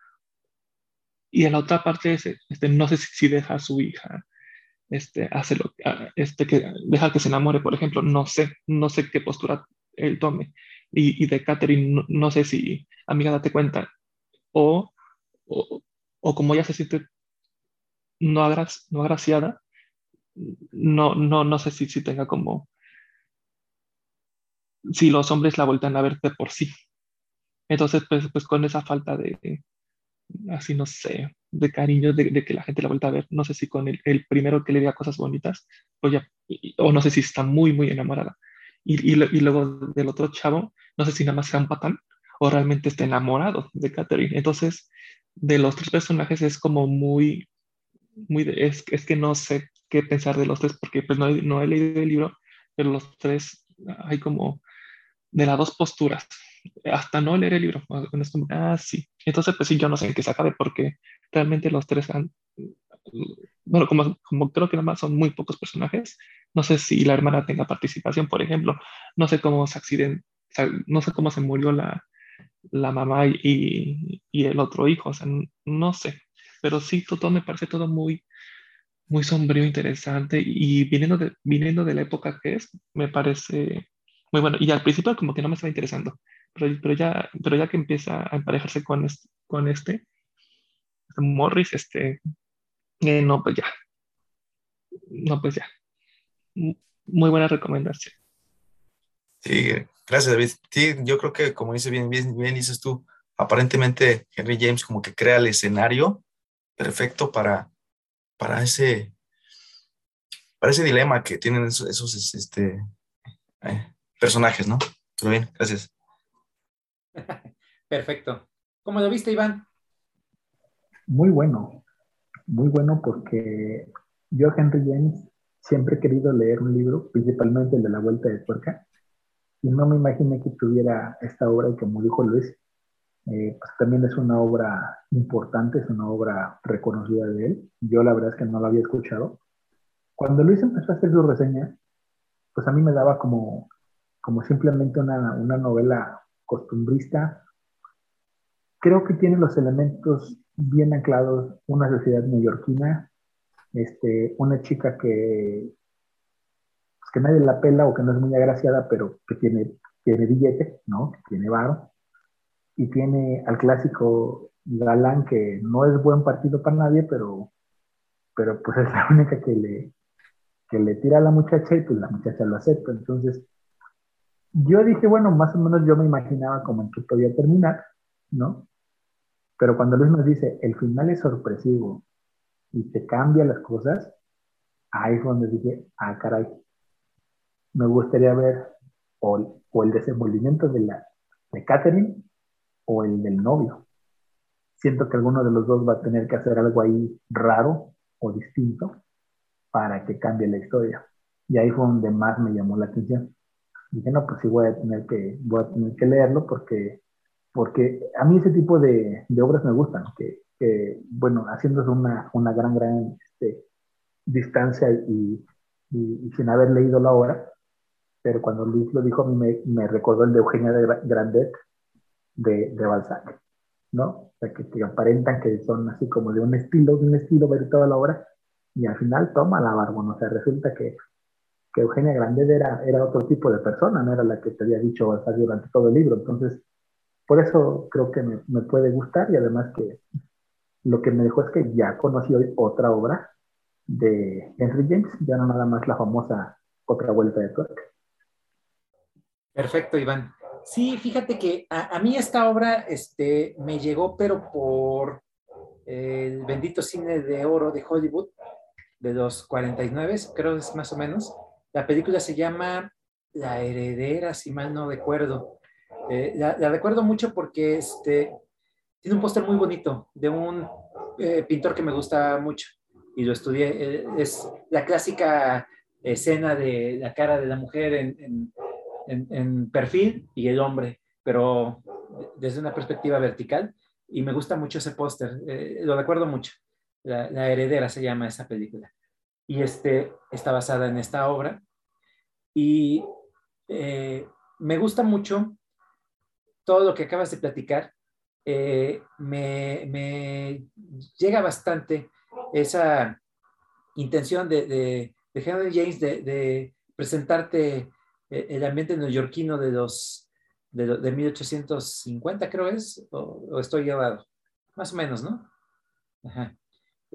Y en la otra parte, es, este, no sé si, deja a su hija, este, hace lo, este, que deja que se enamore, por ejemplo, no sé, no sé qué postura él tome. Y, y de Catherine, no, sé si, amiga, date cuenta, o, o, o como ella se siente no, no agraciada, no, no, no sé si, si tenga como si los hombres la vueltan a ver de por sí. Entonces, pues, pues con esa falta de, así no sé, de cariño, de, que la gente la vuelta a ver, no sé si con el, el, primero que le diga cosas bonitas, pues ya, o no sé si está muy, muy enamorada. Y, y, y, luego del otro chavo, no sé si nada más sea un o realmente está enamorado de Catherine. Entonces, de los tres personajes es como muy, muy, es, es que no sé qué pensar de los tres porque pues no, no he leído el libro, pero los tres hay como de las dos posturas, hasta no leer el libro. Ah, sí. Entonces, pues sí, yo no sé en qué se acabe porque realmente los tres han, bueno, como, como creo que nada más son muy pocos personajes, no sé si la hermana tenga participación, por ejemplo, no sé cómo se accidentó, no sé cómo se murió la, la mamá y, y, el otro hijo, o sea, no sé, pero sí, todo me parece todo muy, muy sombrío, interesante y viniendo de, viniendo de la época que es, me parece muy bueno. Y al principio como que no me estaba interesando, pero, pero, ya, pero ya que empieza a emparejarse con este, con este, Morris, este, eh, no, pues ya. No, pues ya. Muy buena recomendación. Sí, gracias David. Sí, yo creo que como dice bien, bien, bien dices tú, aparentemente Henry James como que crea el escenario perfecto para, para ese, para ese dilema que tienen esos, este, eh, personajes, ¿no? Pero bien, gracias. Perfecto. ¿Cómo lo viste, Iván? Muy bueno, muy bueno porque yo, Henry James, siempre he querido leer un libro, principalmente el de la Vuelta de Tuerca, y no me imaginé que tuviera esta obra y como dijo Luis, eh, pues también es una obra importante, es una obra reconocida de él. Yo la verdad es que no la había escuchado. Cuando Luis empezó a hacer su reseña, pues a mí me daba como, como simplemente una, una novela costumbrista. Creo que tiene los elementos bien anclados, una sociedad neoyorquina, este, una chica que, pues, que nadie la pela o que no es muy agraciada, pero que tiene, tiene billete, ¿no? Que tiene varo y tiene al clásico galán que no es buen partido para nadie, pero, pero pues es la única que le, que le tira a la muchacha y pues la muchacha lo acepta. Entonces, yo dije, bueno, más o menos yo me imaginaba como en que podía terminar, ¿no? Pero cuando Luis nos dice, el final es sorpresivo y te cambia las cosas, ahí es donde dije, ah, caray, me gustaría ver o, o el desenvolvimiento de, la, de Catherine o el del novio. Siento que alguno de los dos va a tener que hacer algo ahí raro o distinto para que cambie la historia. Y ahí fue donde más me llamó la atención. Dije, no, pues sí voy a tener que, voy a tener que leerlo porque, porque a mí ese tipo de, de obras me gustan, que, que bueno, haciéndose una, una gran, gran este, distancia y, y, sin haber leído la obra, pero cuando Luis lo dijo, me, me recordó el de Eugenia de Grandet, de, de Balzac, ¿no? O sea, que, que, aparentan que son así como de un estilo, de un estilo ver toda la obra, y al final toma la barba, o sea, resulta que, que Eugenia Grandet era, era otro tipo de persona, no era la que te había dicho Balzac durante todo el libro, entonces, por eso creo que me, me puede gustar, y además que lo que me dejó es que ya conocí hoy otra obra de Henry James, ya no nada más la famosa Otra Vuelta de Tuerca. Perfecto, Iván. Sí, fíjate que a, mí esta obra este, me llegó, pero por el bendito cine de oro de Hollywood, de los 49, creo es más o menos. La película se llama La heredera, si mal no recuerdo. Eh, la, recuerdo mucho porque este, tiene un póster muy bonito de un eh, pintor que me gusta mucho y lo estudié. Eh, es la clásica escena de la cara de la mujer en en, perfil y el hombre, pero desde una perspectiva vertical. Y me gusta mucho ese póster, eh, lo recuerdo mucho. La, heredera se llama esa película. Y este, está basada en esta obra. Y eh, me gusta mucho todo lo que acabas de platicar. Eh, me, llega bastante esa intención de, Henry James de, presentarte eh, el ambiente neoyorquino de los de, de 1850 creo es, o, estoy llevado, más o menos, ¿no? Ajá.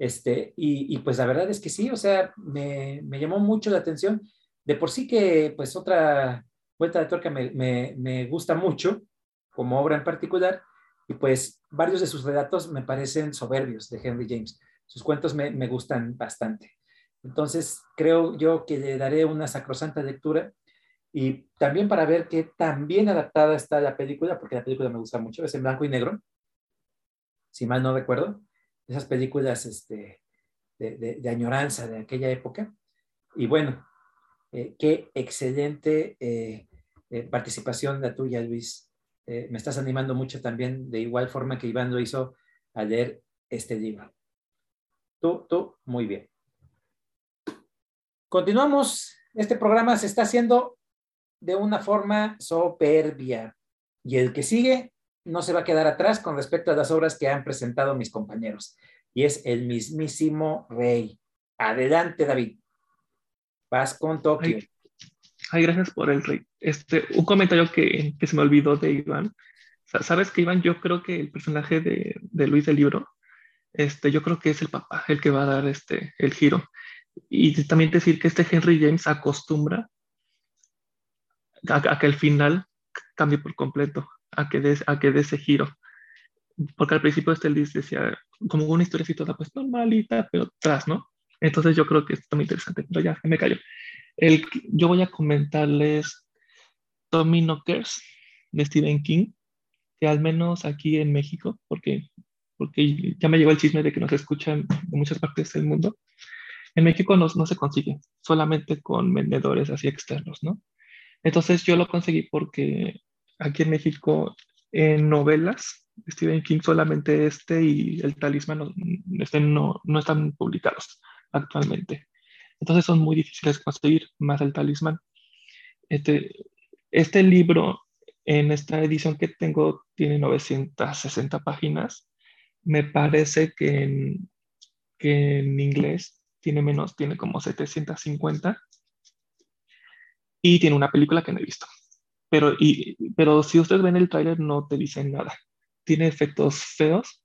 Este, y, pues la verdad es que sí, o sea, me, me, llamó mucho la atención. De por sí que pues otra vuelta de tuerca me, me, me gusta mucho, como obra en particular, y pues varios de sus relatos me parecen soberbios de Henry James. Sus cuentos me, me, gustan bastante. Entonces, creo yo que le daré una sacrosanta lectura y también para ver qué tan bien adaptada está la película, porque la película me gusta mucho, es en blanco y negro, si mal no recuerdo, esas películas este, de, de, añoranza de aquella época. Y bueno, eh, qué excelente eh, eh, participación la tuya, Luis. Eh, me estás animando mucho también, de igual forma que Iván lo hizo, a leer este libro. Tú, tú, muy bien. Continuamos. Este programa se está haciendo de una forma soberbia. Y el que sigue no se va a quedar atrás con respecto a las obras que han presentado mis compañeros. Y es el mismísimo rey. Adelante, David. Vas con Tokio. Ay, gracias por el rey. Este, un comentario que, se me olvidó de Iván. Sabes que Iván, yo creo que el personaje de, de, Luis del libro, este, yo creo que es el papá, el que va a dar este, el giro. Y también decir que este Henry James acostumbra a, que el final cambie por completo, a que dé a que ese giro. Porque al principio este Luis decía como una toda pues normalita, pero tras, ¿no? Entonces yo creo que está muy interesante, pero ya, me callo. El, yo voy a comentarles Tommy Knockers de Stephen King, que al menos aquí en México, porque, porque ya me llegó el chisme de que nos escuchan de muchas partes del mundo, en México no, no se consigue, solamente con vendedores así externos, ¿no? Entonces yo lo conseguí porque aquí en México en novelas, Stephen King solamente este y el talismán este no, no están publicados actualmente. Entonces son muy difíciles conseguir, más el talismán. Este, este libro, en esta edición que tengo, tiene 960 páginas. Me parece que que en inglés tiene menos, tiene como 750. Y tiene una película que no he visto. Pero, y, pero si ustedes ven el tráiler no te dicen nada. Tiene efectos feos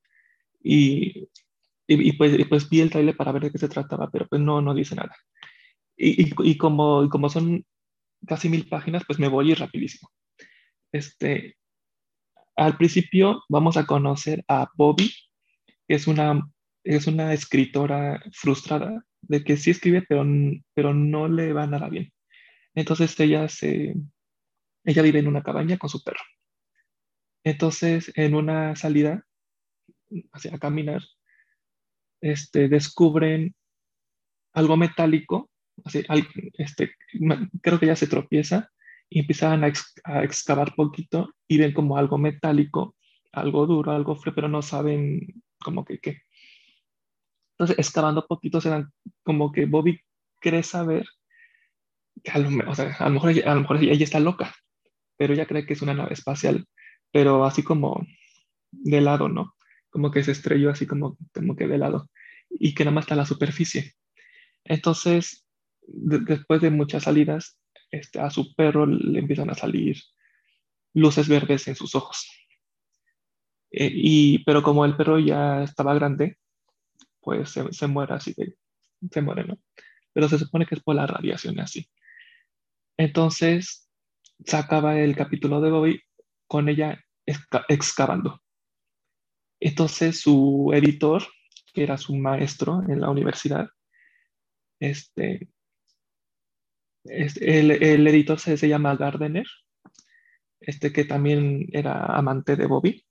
y y, pues, pues, vi el trailer para ver de qué se trataba, pero pues no, no dice nada. Y, y, como, como son casi mil páginas, pues me voy a ir rapidísimo. Este, al principio vamos a conocer a Bobby, que es una, es una escritora frustrada, de que sí escribe, pero, pero no le va nada bien. Entonces ella, se, ella vive en una cabaña con su perro. Entonces, en una salida hacia caminar, este, descubren algo metálico, así, este, creo que ya se tropieza y empiezan a, a, excavar poquito y ven como algo metálico, algo duro, algo frío, pero no saben como que qué. Entonces, excavando poquito, se dan como que Bobby cree saber que a lo, o sea, a lo mejor, a lo mejor ella está loca, pero ella cree que es una nave espacial, pero así como de lado, ¿no? como que se estrelló así como, como que de lado y que nada más está la superficie. Entonces, después de muchas salidas, este, a su perro le empiezan a salir luces verdes en sus ojos. Eh, y, pero como el perro ya estaba grande, pues se, se muere así de, se muere, ¿no? Pero se supone que es por la radiación así. Entonces, se el capítulo de Bobby con ella excavando. Entonces su editor, que era su maestro en la universidad, este, el, el, editor se, llama Gardner, este que también era amante de Bobby.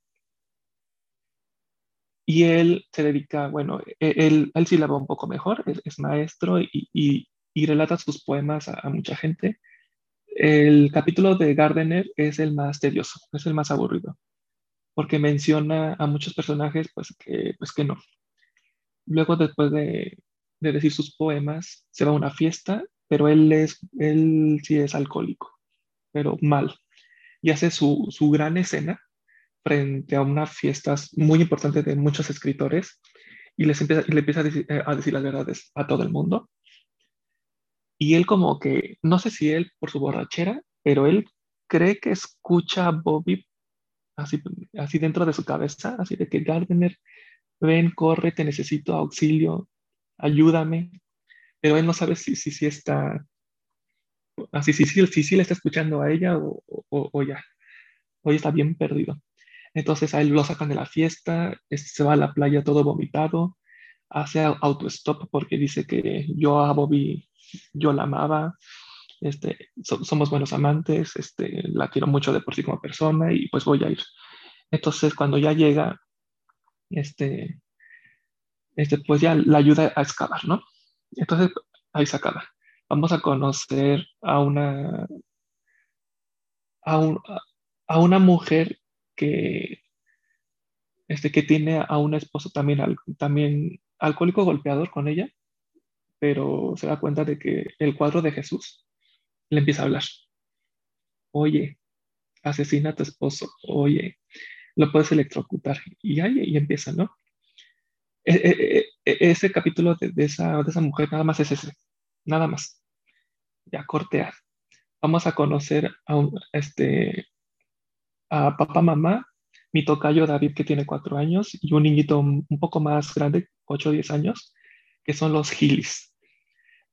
Y él se dedica, bueno, e, él, él sí la va un poco mejor, es, maestro y, y, relata sus poemas a, mucha gente. El capítulo de Gardner es el más tedioso, es el más aburrido porque menciona a muchos personajes pues que, pues que no. Luego, después de, de decir sus poemas, se va a una fiesta, pero él, es, él sí es alcohólico, pero mal. Y hace su, su gran escena frente a una fiesta muy importante de muchos escritores y les empieza, le empieza a decir, eh, a decir las verdades a todo el mundo. Y él como que, no sé si él por su borrachera, pero él cree que escucha a Bobby así, así dentro de su cabeza, así de que Gardner, ven, corre, te necesito auxilio, ayúdame, pero él no sabe si sí si, está, así si sí si, si, le está escuchando a ella o, o, o ya, hoy está bien perdido. Entonces a él lo sacan de la fiesta, se va a la playa todo vomitado, hace autostop porque dice que yo a Bobby, yo la amaba, este, somos buenos amantes, este, la quiero mucho de por sí como persona y pues voy a ir. Entonces cuando ya llega, este, este, pues ya la ayuda a excavar, ¿no? Entonces ahí se acaba. Vamos a conocer a una, a, a una mujer que, este, que tiene a un esposo también, también alcohólico golpeador con ella, pero se da cuenta de que el cuadro de Jesús le empieza a hablar. Oye, asesina a tu esposo, oye, lo puedes electrocutar. Y ahí y empieza, ¿no? E, e, e, ese capítulo de, esa, de esa mujer nada más es ese, nada más. Ya cortea. Vamos a conocer a, este, a papá, mamá, mi tocayo David que tiene cuatro años y un niñito un poco más grande, ocho o diez años, que son los Gillies.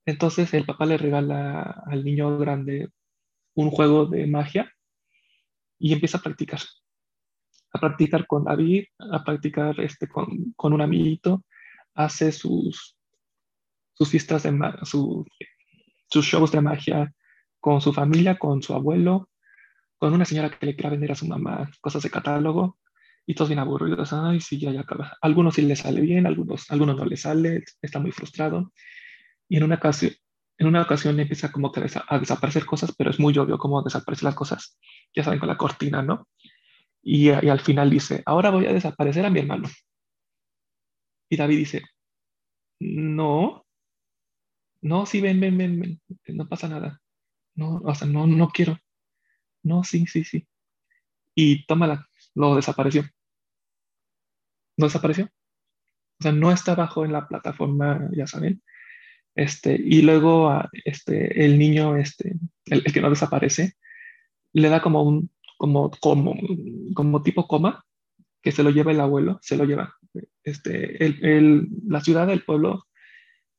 Entonces el papá le regala al niño grande un juego de magia y empieza a practicar. A practicar con David, a practicar este, con, un amiguito, hace sus, sus fiestas de su, sus shows de magia con su familia, con su abuelo, con una señora que le quiera vender a su mamá cosas de catálogo y todos bien aburridos. Ay, sí, ya, ya acaba. Algunos sí le sale bien, algunos, algunos no le sale, está muy frustrado. Y en una ocasión, en una ocasión empieza como que a desaparecer cosas, pero es muy obvio cómo desaparecen las cosas. Ya saben, con la cortina, ¿no? Y, y al final dice, ahora voy a desaparecer a mi hermano. Y David dice, no, no, sí, ven, ven, ven, ven, no pasa nada. No, o sea, no, no quiero. No, sí, sí, sí. Y tómala, lo desapareció. No desapareció. O sea, no está abajo en la plataforma, ya saben. Este, y luego este, el niño, este, el, que no desaparece, le da como un, como, como, como tipo coma, que se lo lleva el abuelo, se lo lleva. Este, el, la ciudad del pueblo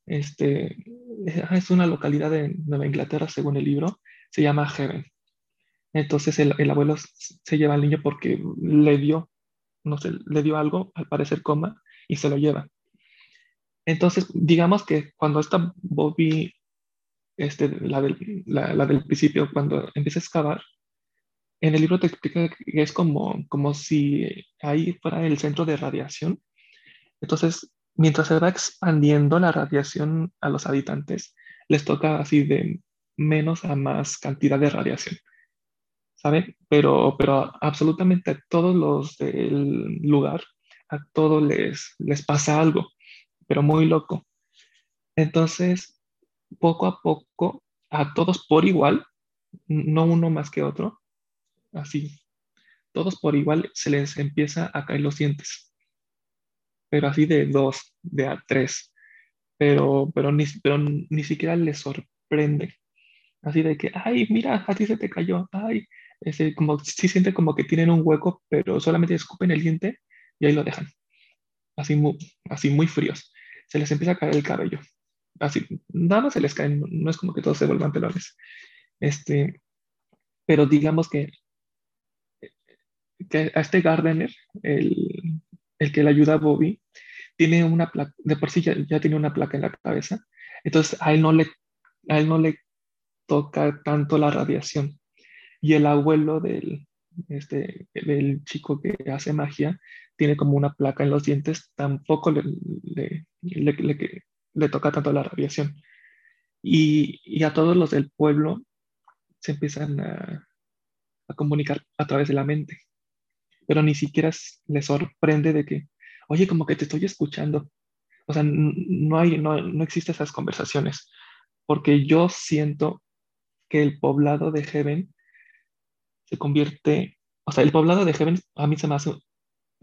este, es una localidad de Nueva Inglaterra, según el libro, se llama Heaven. Entonces el, el, abuelo se lleva al niño porque le dio, no sé, le dio algo, al parecer coma, y se lo lleva. Entonces, digamos que cuando esta Bobby, este, la, del, la, la del principio, cuando empieza a excavar, en el libro te explica que es como, como si ahí fuera el centro de radiación. Entonces, mientras se va expandiendo la radiación a los habitantes, les toca así de menos a más cantidad de radiación. ¿Sabe? Pero, pero absolutamente a todos los del lugar, a todos les, les pasa algo pero muy loco. Entonces, poco a poco, a todos por igual, no uno más que otro, así, todos por igual se les empieza a caer los dientes, pero así de dos, de a tres, pero, pero, ni, pero ni siquiera les sorprende, así de que, ay, mira, a ti se te cayó, ay, ese, como, sí siente como que tienen un hueco, pero solamente escupen el diente y ahí lo dejan, así muy, así muy fríos se les empieza a caer el cabello. Así, nada se les cae, no es como que todos se vuelvan pelones. Este, pero digamos que, que a este Gardener, el, el, que le ayuda a Bobby, tiene una placa, de por sí ya, ya, tiene una placa en la cabeza, entonces a él no le, a él no le toca tanto la radiación. Y el abuelo del, este, del chico que hace magia tiene como una placa en los dientes, tampoco le, le, toca tanto la radiación. Y, y, a todos los del pueblo se empiezan a, a, comunicar a través de la mente. Pero ni siquiera les sorprende de que, oye, como que te estoy escuchando. O sea, no, hay, no, no existen esas conversaciones. Porque yo siento que el poblado de Heaven se convierte, o sea, el poblado de Heaven a mí se me hace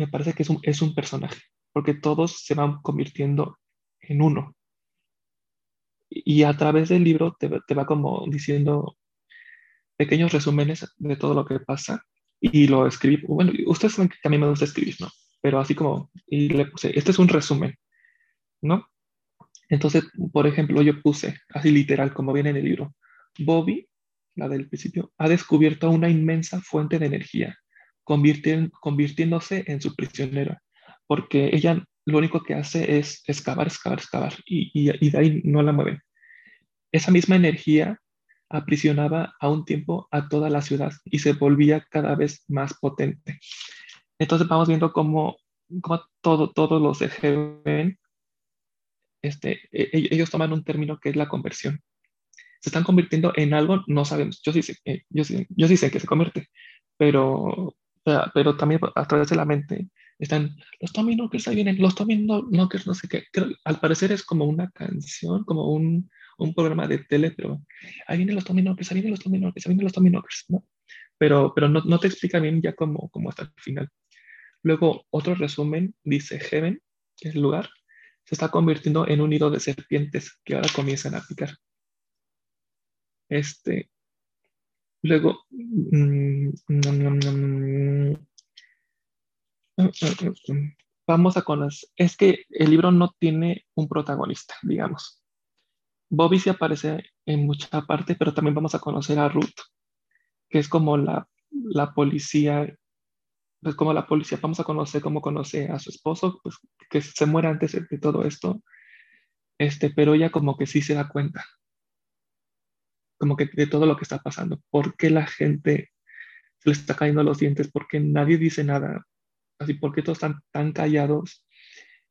me parece que es un, personaje, porque todos se van convirtiendo en uno. Y a través del libro te, te va como diciendo pequeños resúmenes de todo lo que pasa y lo escribí. Bueno, ustedes saben que a mí me gusta escribir, ¿no? Pero así como, y le puse, este es un resumen, ¿no? Entonces, por ejemplo, yo puse, así literal, como viene en el libro, Bobby, la del principio, ha descubierto una inmensa fuente de energía convirtiéndose en su prisionera, porque ella lo único que hace es excavar, excavar, excavar, y, y, de ahí no la mueven. Esa misma energía aprisionaba a un tiempo a toda la ciudad y se volvía cada vez más potente. Entonces vamos viendo cómo, cómo todo, todos los Heaven, este, e, e, ellos toman un término que es la conversión. se están convirtiendo en algo, no sabemos. Yo sí sé, eh, yo sí, yo sí sé que se convierte, pero, pero también a través de la mente están los Tommy Knockers, ahí vienen los Tommy Knockers, no sé qué. al parecer es como una canción, como un, un programa de tele, pero ahí vienen los Tommy Knockers, ahí vienen los Tommy Knockers, ahí vienen los Tommy ¿no? Pero, pero no, no te explica bien ya cómo, cómo hasta el final. Luego, otro resumen dice Heaven, que es el lugar, se está convirtiendo en un nido de serpientes que ahora comienzan a picar. Este, luego, mm, vamos a conocer, es que el libro no tiene un protagonista, digamos. Bobby sí aparece en mucha parte, pero también vamos a conocer a Ruth, que es como la, la policía pues como la policía, vamos a conocer cómo conoce a su esposo, pues que se muere antes de, todo esto, este, pero ella como que sí se da cuenta, como que de todo lo que está pasando, por qué la gente se le está cayendo los dientes, porque nadie dice nada, así, porque todos están tan callados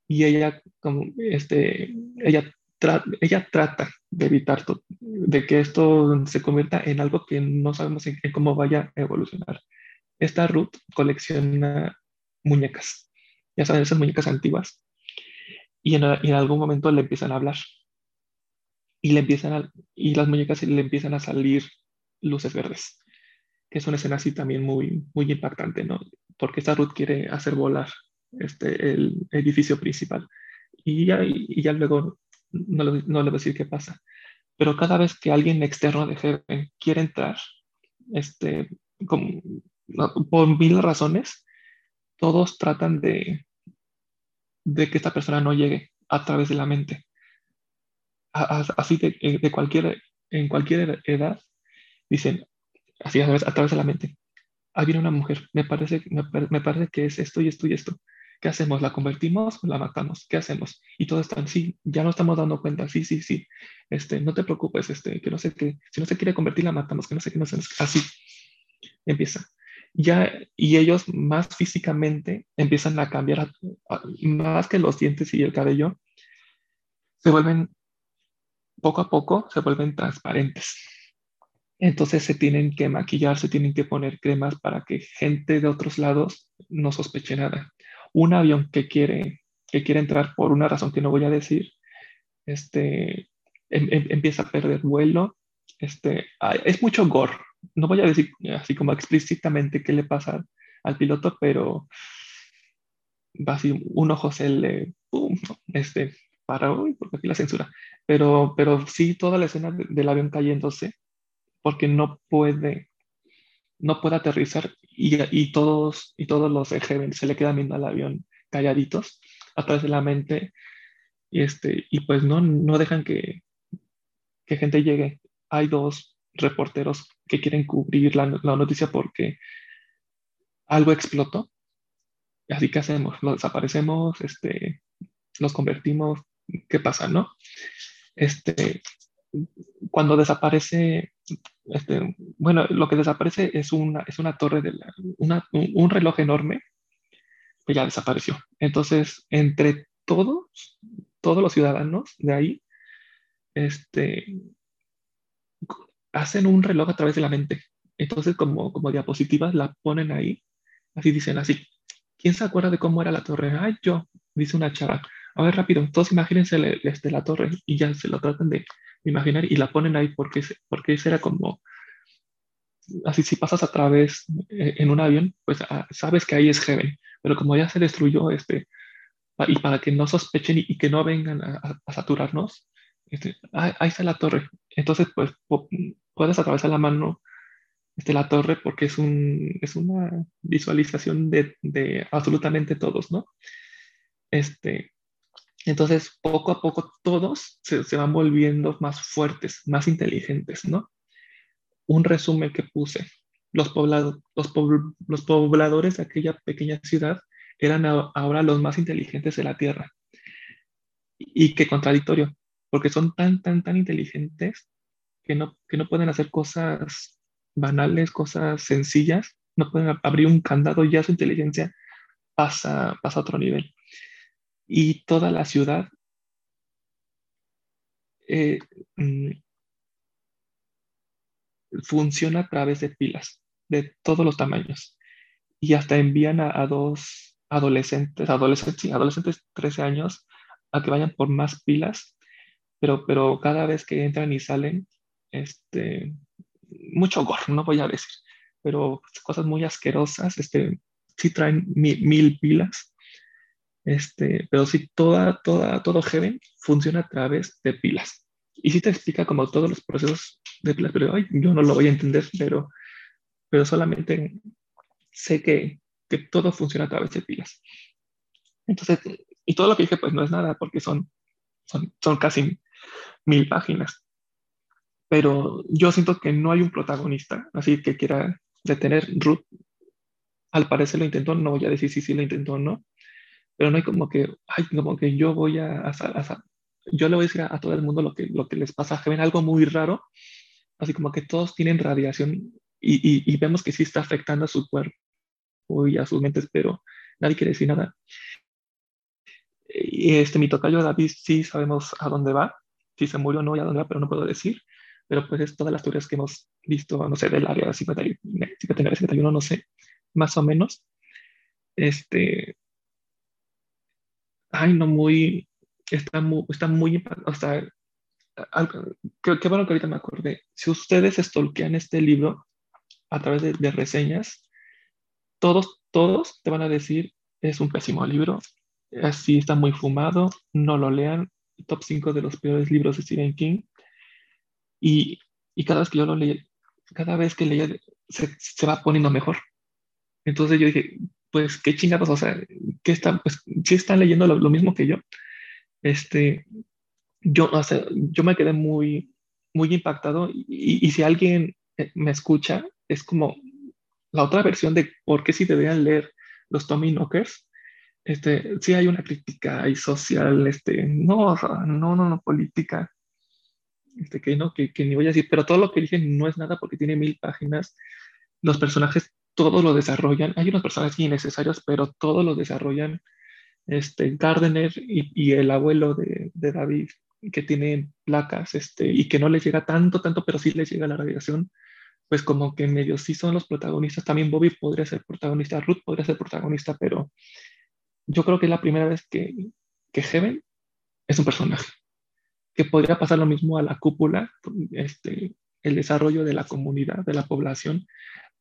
y ella como, este, ella, ella trata de evitar de que esto se convierta en algo que no sabemos en cómo vaya a evolucionar esta Ruth colecciona muñecas, ya saben, esas muñecas antiguas, y en, algún momento le empiezan a hablar. Y, le empiezan y las muñecas le empiezan a salir luces verdes, que es una escena así también muy, muy impactante, ¿no? Porque esta Ruth quiere hacer volar este, el edificio principal. Y ya, y ya luego no, le, no voy a decir qué pasa. Pero cada vez que alguien externo de Heaven quiere entrar, este, por mil razones, todos tratan de, de que esta persona no llegue a través de la mente. Así de, eh, de cualquier, en cualquier edad, dicen, así a través, a través de la mente. Ahí viene una mujer, me parece, me, parece que es esto y esto y esto. ¿Qué hacemos? ¿La convertimos la matamos? ¿Qué hacemos? Y todos están, sí, ya no estamos dando cuenta, sí, sí, sí, este, no te preocupes, este, que no sé qué, si no se quiere convertir, la matamos, que no sé qué, no sé, así empieza ya, y ellos más físicamente empiezan a cambiar, más que los dientes y el cabello, se vuelven, poco a poco, se vuelven transparentes. Entonces se tienen que maquillar, se tienen que poner cremas para que gente de otros lados no sospeche nada. Un avión que quiere, que quiere entrar por una razón que no voy a decir, este, em, em, empieza a perder vuelo. Este, es mucho gore, no voy a decir así como explícitamente qué le pasa al piloto, pero va así, un ojo se le, pum, este, para, uy, porque aquí la censura, pero, pero sí toda la escena del avión cayéndose, porque no puede, no puede aterrizar y, y todos, y todos los ejes se le quedan viendo al avión calladitos a través de la mente y, este, y pues no, no dejan que, que gente llegue. Hay dos reporteros que quieren cubrir la, noticia porque algo explotó. Así que hacemos, lo desaparecemos, este, los convertimos, ¿qué pasa, no? Este, cuando desaparece, este, bueno, lo que desaparece es una, es una torre, de una, un, reloj enorme que ya desapareció. Entonces, entre todos, todos los ciudadanos de ahí, este, hacen un reloj a través de la mente. Entonces, como, como diapositivas, la ponen ahí. Así dicen así. ¿Quién se acuerda de cómo era la torre? Ay, yo, dice una chava. A ver, rápido, todos imagínense este, la torre y ya se lo tratan de imaginar y la ponen ahí porque, porque era como, así si pasas a través eh, en un avión, pues ah, sabes que ahí es Heaven, pero como ya se destruyó este, y para que no sospechen y, que no vengan a, a saturarnos, este, ahí, está la torre. Entonces, pues puedes atravesar la mano este, la torre porque es, un, es una visualización de, de, absolutamente todos, ¿no? Este, entonces, poco a poco todos se, van volviendo más fuertes, más inteligentes, ¿no? Un resumen que puse. Los pobladores de aquella pequeña ciudad eran ahora los más inteligentes de la Tierra. Y qué contradictorio, porque son tan, tan, tan inteligentes que no, que no pueden hacer cosas banales, cosas sencillas, no pueden abrir un candado y ya su inteligencia pasa, pasa a otro nivel. Y toda la ciudad eh, mm, funciona a través de pilas de todos los tamaños. Y hasta envían a, dos adolescentes, adolescentes, adolescentes 13 años a que vayan por más pilas, pero, pero cada vez que entran y salen, este, mucho gore, no voy a decir, pero cosas muy asquerosas, este, sí traen mil, pilas, este, pero sí toda, toda, todo Heaven funciona a través de pilas. Y sí te explica como todos los procesos de pilas, pero yo no lo voy a entender, pero, pero solamente sé que, que todo funciona a través de pilas. Entonces, y todo lo que dije pues no es nada porque son, son, son casi mil páginas. Pero yo siento que no hay un protagonista, así que quiera detener Ruth. Al parecer lo intentó, no voy a decir si sí lo intentó o no, pero no hay como que, ay, como que yo voy a, a, yo le voy a decir a, todo el mundo lo que, lo que les pasa, que ven algo muy raro, así como que todos tienen radiación y, y, y vemos que sí está afectando a su cuerpo y a sus mentes, pero nadie quiere decir nada. Y este, mi tocayo David sí sabemos a dónde va, si se murió o no y a dónde va, pero no puedo decir. Pero pues es todas las teorías que hemos visto, no sé, del área 59, 51, no sé, más o menos. Este, ay, no, muy, está muy, está muy, o sea, qué, bueno que ahorita me acordé. Si ustedes stalkean este libro a través de, de reseñas, todos, todos te van a decir, es un pésimo libro, así está muy fumado, no lo lean, top 5 de los peores libros de Stephen King. Y, y cada vez que yo lo leí, cada vez que leía, se, se, va poniendo mejor. Entonces yo dije, pues qué chingados, o sea, ¿qué están, pues si están leyendo lo, mismo que yo. Este, yo, o sea, yo me quedé muy, muy impactado y, y si alguien eh, me escucha, es como la otra versión de por qué si deberían leer los Tommy Knockers. Este, sí hay una crítica ahí social, este, no, no, no, no, política, este, que no, que, que, ni voy a decir, pero todo lo que dije no es nada porque tiene mil páginas, los personajes todos lo desarrollan, hay unos personajes innecesarios, pero todos lo desarrollan, este, Gardner y, el abuelo de, de, David, que tienen placas, este, y que no les llega tanto, tanto, pero sí les llega la radiación, pues como que medio sí son los protagonistas, también Bobby podría ser protagonista, Ruth podría ser protagonista, pero yo creo que es la primera vez que, que Heaven es un personaje. Que podría pasar lo mismo a la cúpula, este, el desarrollo de la comunidad, de la población,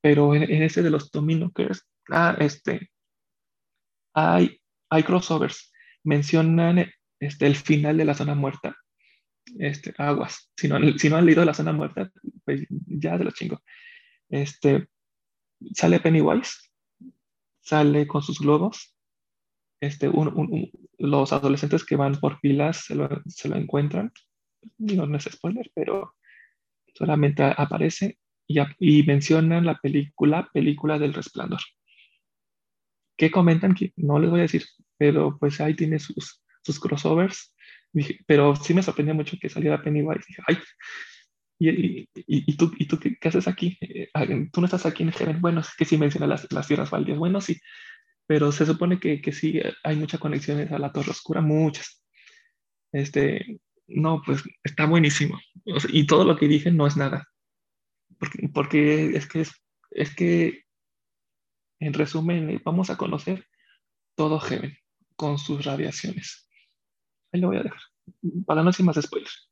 pero en, ese de los Dominokers, ah, este, hay, hay crossovers. Mencionan este, el final de la zona muerta. Este, aguas. Si no, si no han leído la zona muerta, pues ya de lo chingo. Este, sale Pennywise, sale con sus globos, este, los adolescentes que van por filas se lo, se lo encuentran. No, es spoiler, pero solamente aparece y, y, mencionan la película, película del resplandor. ¿Qué comentan? Que no les voy a decir, pero pues ahí tiene sus, sus crossovers. pero sí me sorprendió mucho que saliera Pennywise. Dije, ay, ¿y, y, y, tú, y tú qué, haces aquí? Eh, tú no estás aquí en Heaven. Bueno, es que sí menciona las, las tierras baldías. Bueno, sí, pero se supone que, que sí hay muchas conexiones a la Torre Oscura, muchas. Este, no, pues está buenísimo. y todo lo que dije no es nada. Porque, es, que es, que, en resumen, vamos a conocer todo Heaven con sus radiaciones. Ahí lo voy a dejar, para no decir más spoilers.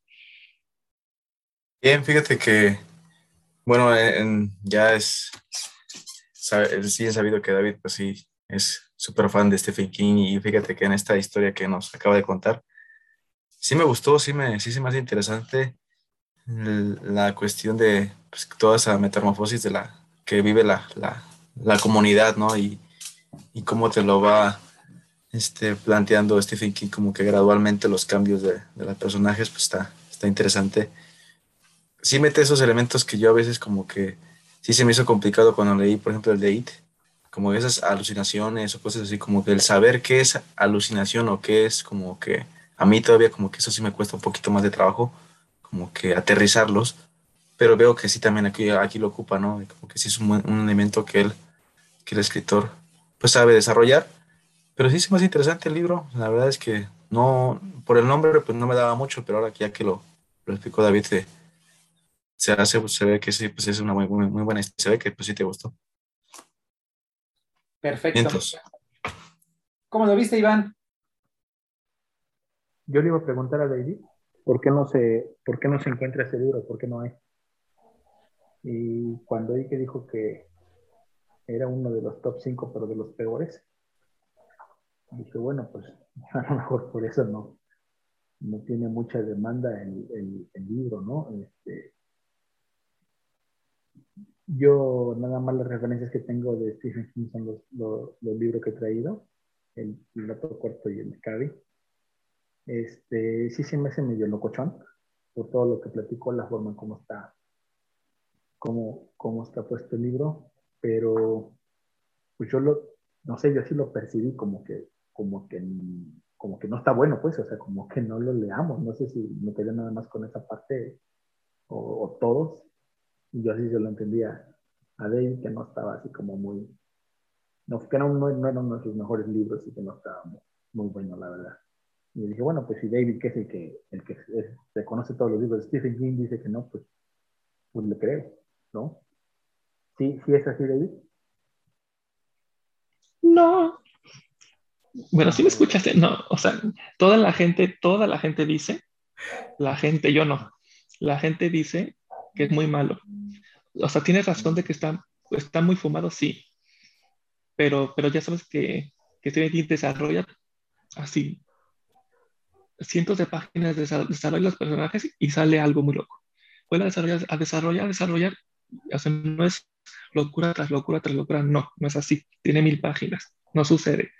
Bien, fíjate que, bueno, ya es, es sabido que David, pues sí, es súper fan de Stephen King y fíjate que en esta historia que nos acaba de contar, sí me gustó, sí, me, sí se me hace interesante la cuestión de pues, toda esa metamorfosis de la que vive la, la, la comunidad, ¿no? Y, y, cómo te lo va este, planteando Stephen King, como que gradualmente los cambios de, de los personajes, pues está, está interesante. Sí mete esos elementos que yo a veces como que sí se me hizo complicado cuando leí, por ejemplo, el de como esas alucinaciones o cosas así, como que el saber qué es alucinación o qué es como que a mí todavía como que eso sí me cuesta un poquito más de trabajo, como que aterrizarlos, pero veo que sí también aquí, aquí lo ocupa, ¿no? Como que sí es un, un elemento que él, que el escritor pues sabe desarrollar, pero sí es más interesante el libro, la verdad es que no, por el nombre pues no me daba mucho, pero ahora que ya que lo, lo explicó David, se hace, pues, se ve que sí, pues es una muy, muy, muy buena, se ve que pues sí te gustó. Perfecto. ¿Cómo lo viste, Iván? Yo le iba a preguntar a David por qué no se, por qué no se encuentra ese libro, por qué no hay. Y cuando que dijo que era uno de los top 5, pero de los peores, dije, bueno, pues a lo mejor por eso no, no tiene mucha demanda el, el, libro, ¿no? Este, yo nada más las referencias que tengo de Stephen King son los, los, libros que he traído, el piloto corto y el Cavi. Este, sí se me hace medio locochón por todo lo que platicó, la forma en cómo está, cómo, está puesto el libro, pero pues yo lo, no sé, yo sí lo percibí como que, como que, como que no está bueno, pues, o sea, como que no lo leamos, no sé si me quedé nada más con esa parte o, todos, yo así se lo entendía a David, que no estaba así como muy, no, que no, no, era uno de sus mejores libros y que no estaba muy bueno, la verdad. Y dije, bueno, pues si David, que es el que, el que se conoce todos los libros de Stephen King, dice que no, pues, pues le creo, ¿no? ¿Sí, sí es así, David? No. Bueno, si me escuchaste, no, o sea, toda la gente, toda la gente dice, la gente, yo no, la gente dice que es muy malo. O sea, tienes razón de que está, está muy fumado, sí, pero, pero ya sabes que, que Stephen King desarrolla así cientos de páginas de desarrollo los personajes y sale algo muy loco. Vuelve a desarrollar, a desarrollar, a desarrollar. O sea, no es locura tras locura tras locura, no, no es así. Tiene mil páginas, no sucede.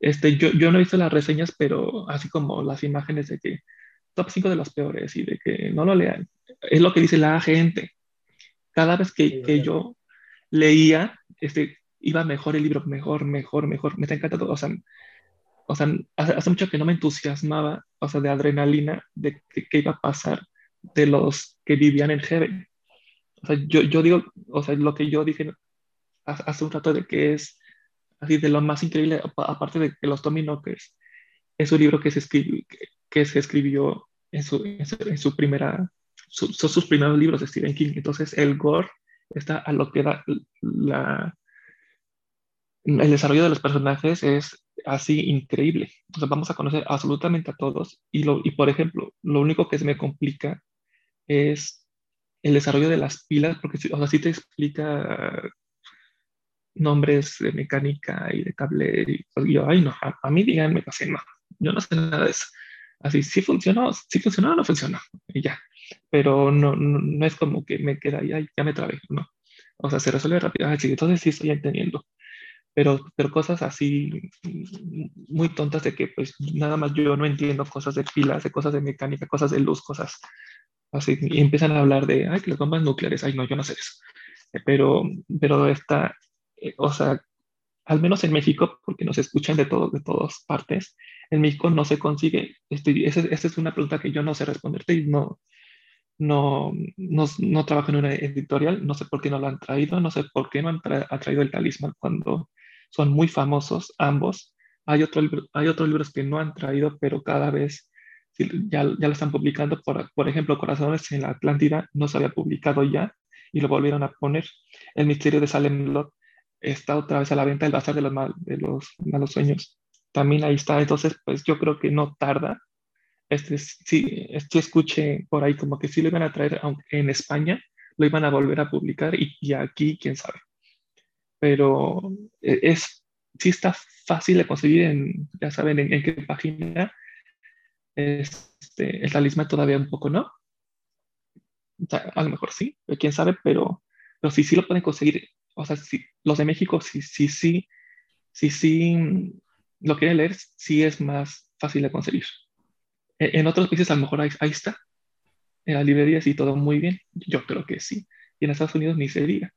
Este, yo, yo no he visto las reseñas, pero así como las imágenes de que top 5 de los peores y de que no lo lean, es lo que dice la gente. Cada vez que, que yo leía, este, iba mejor el libro, mejor, mejor, mejor. Me está encantando. O sea, o sea, hace, mucho que no me entusiasmaba, o sea, de adrenalina, de qué iba a pasar de los que vivían en Heaven. O sea, yo, yo digo, o sea, lo que yo dije hace un rato de que es así de lo más increíble, aparte de que los Tommy Knockers, es un libro que se, escribió, que, se escribió en su, en su, primera, son sus primeros libros de Stephen King. Entonces, el gore está a lo que da la, el desarrollo de los personajes es así increíble. Entonces vamos a conocer absolutamente a todos y, lo, y por ejemplo, lo único que se me complica es el desarrollo de las pilas, porque o sea, sí te explica nombres de mecánica y de cable. Y yo, ay, no, a, mí díganme así, no, yo no sé nada de eso. Así, sí funcionó, sí funcionó o no funcionó, y ya. Pero no, no, es como que me queda ahí, ya me trabé, no. O sea, se resuelve rápido. Así, entonces sí estoy entendiendo pero, pero cosas así muy tontas de que pues nada más yo no entiendo cosas de pilas, de cosas de mecánica, cosas de luz, cosas así, y empiezan a hablar de, ay, que las bombas nucleares, ay, no, yo no sé eso. Eh, pero, pero está, eh, o sea, al menos en México, porque nos escuchan de, todo, de todas partes, en México no se consigue, este, esa, es una pregunta que yo no sé responderte y no, no, no, no, trabajo en una editorial, no sé por qué no lo han traído, no sé por qué no han traído el talismán cuando son muy famosos ambos. Hay, otro hay otros libros que no han traído, pero cada vez ya, ya lo están publicando. Por, por ejemplo, Corazones en la Atlántida no se había publicado ya y lo volvieron a poner. El misterio de Salem Lot está otra vez a la venta, el bazar de los, de los malos sueños. También ahí está. Entonces, pues yo creo que no tarda. Este, sí, este escuché por ahí como que sí lo iban a traer, aunque en España lo iban a volver a publicar y, y aquí, quién sabe pero e, es, sí está fácil de conseguir en, ya saben, en, qué página. Este, el talismán todavía un poco no. a lo mejor sí, quién sabe, pero, pero sí, sí lo pueden conseguir. O sea, si, los de México sí, sí, sí, sí, sí, lo quieren leer, sí es más fácil de conseguir. E, en, otros países a lo mejor ahí, ahí está. En las librerías y todo muy bien. Yo creo que sí. Y en Estados Unidos ni se diga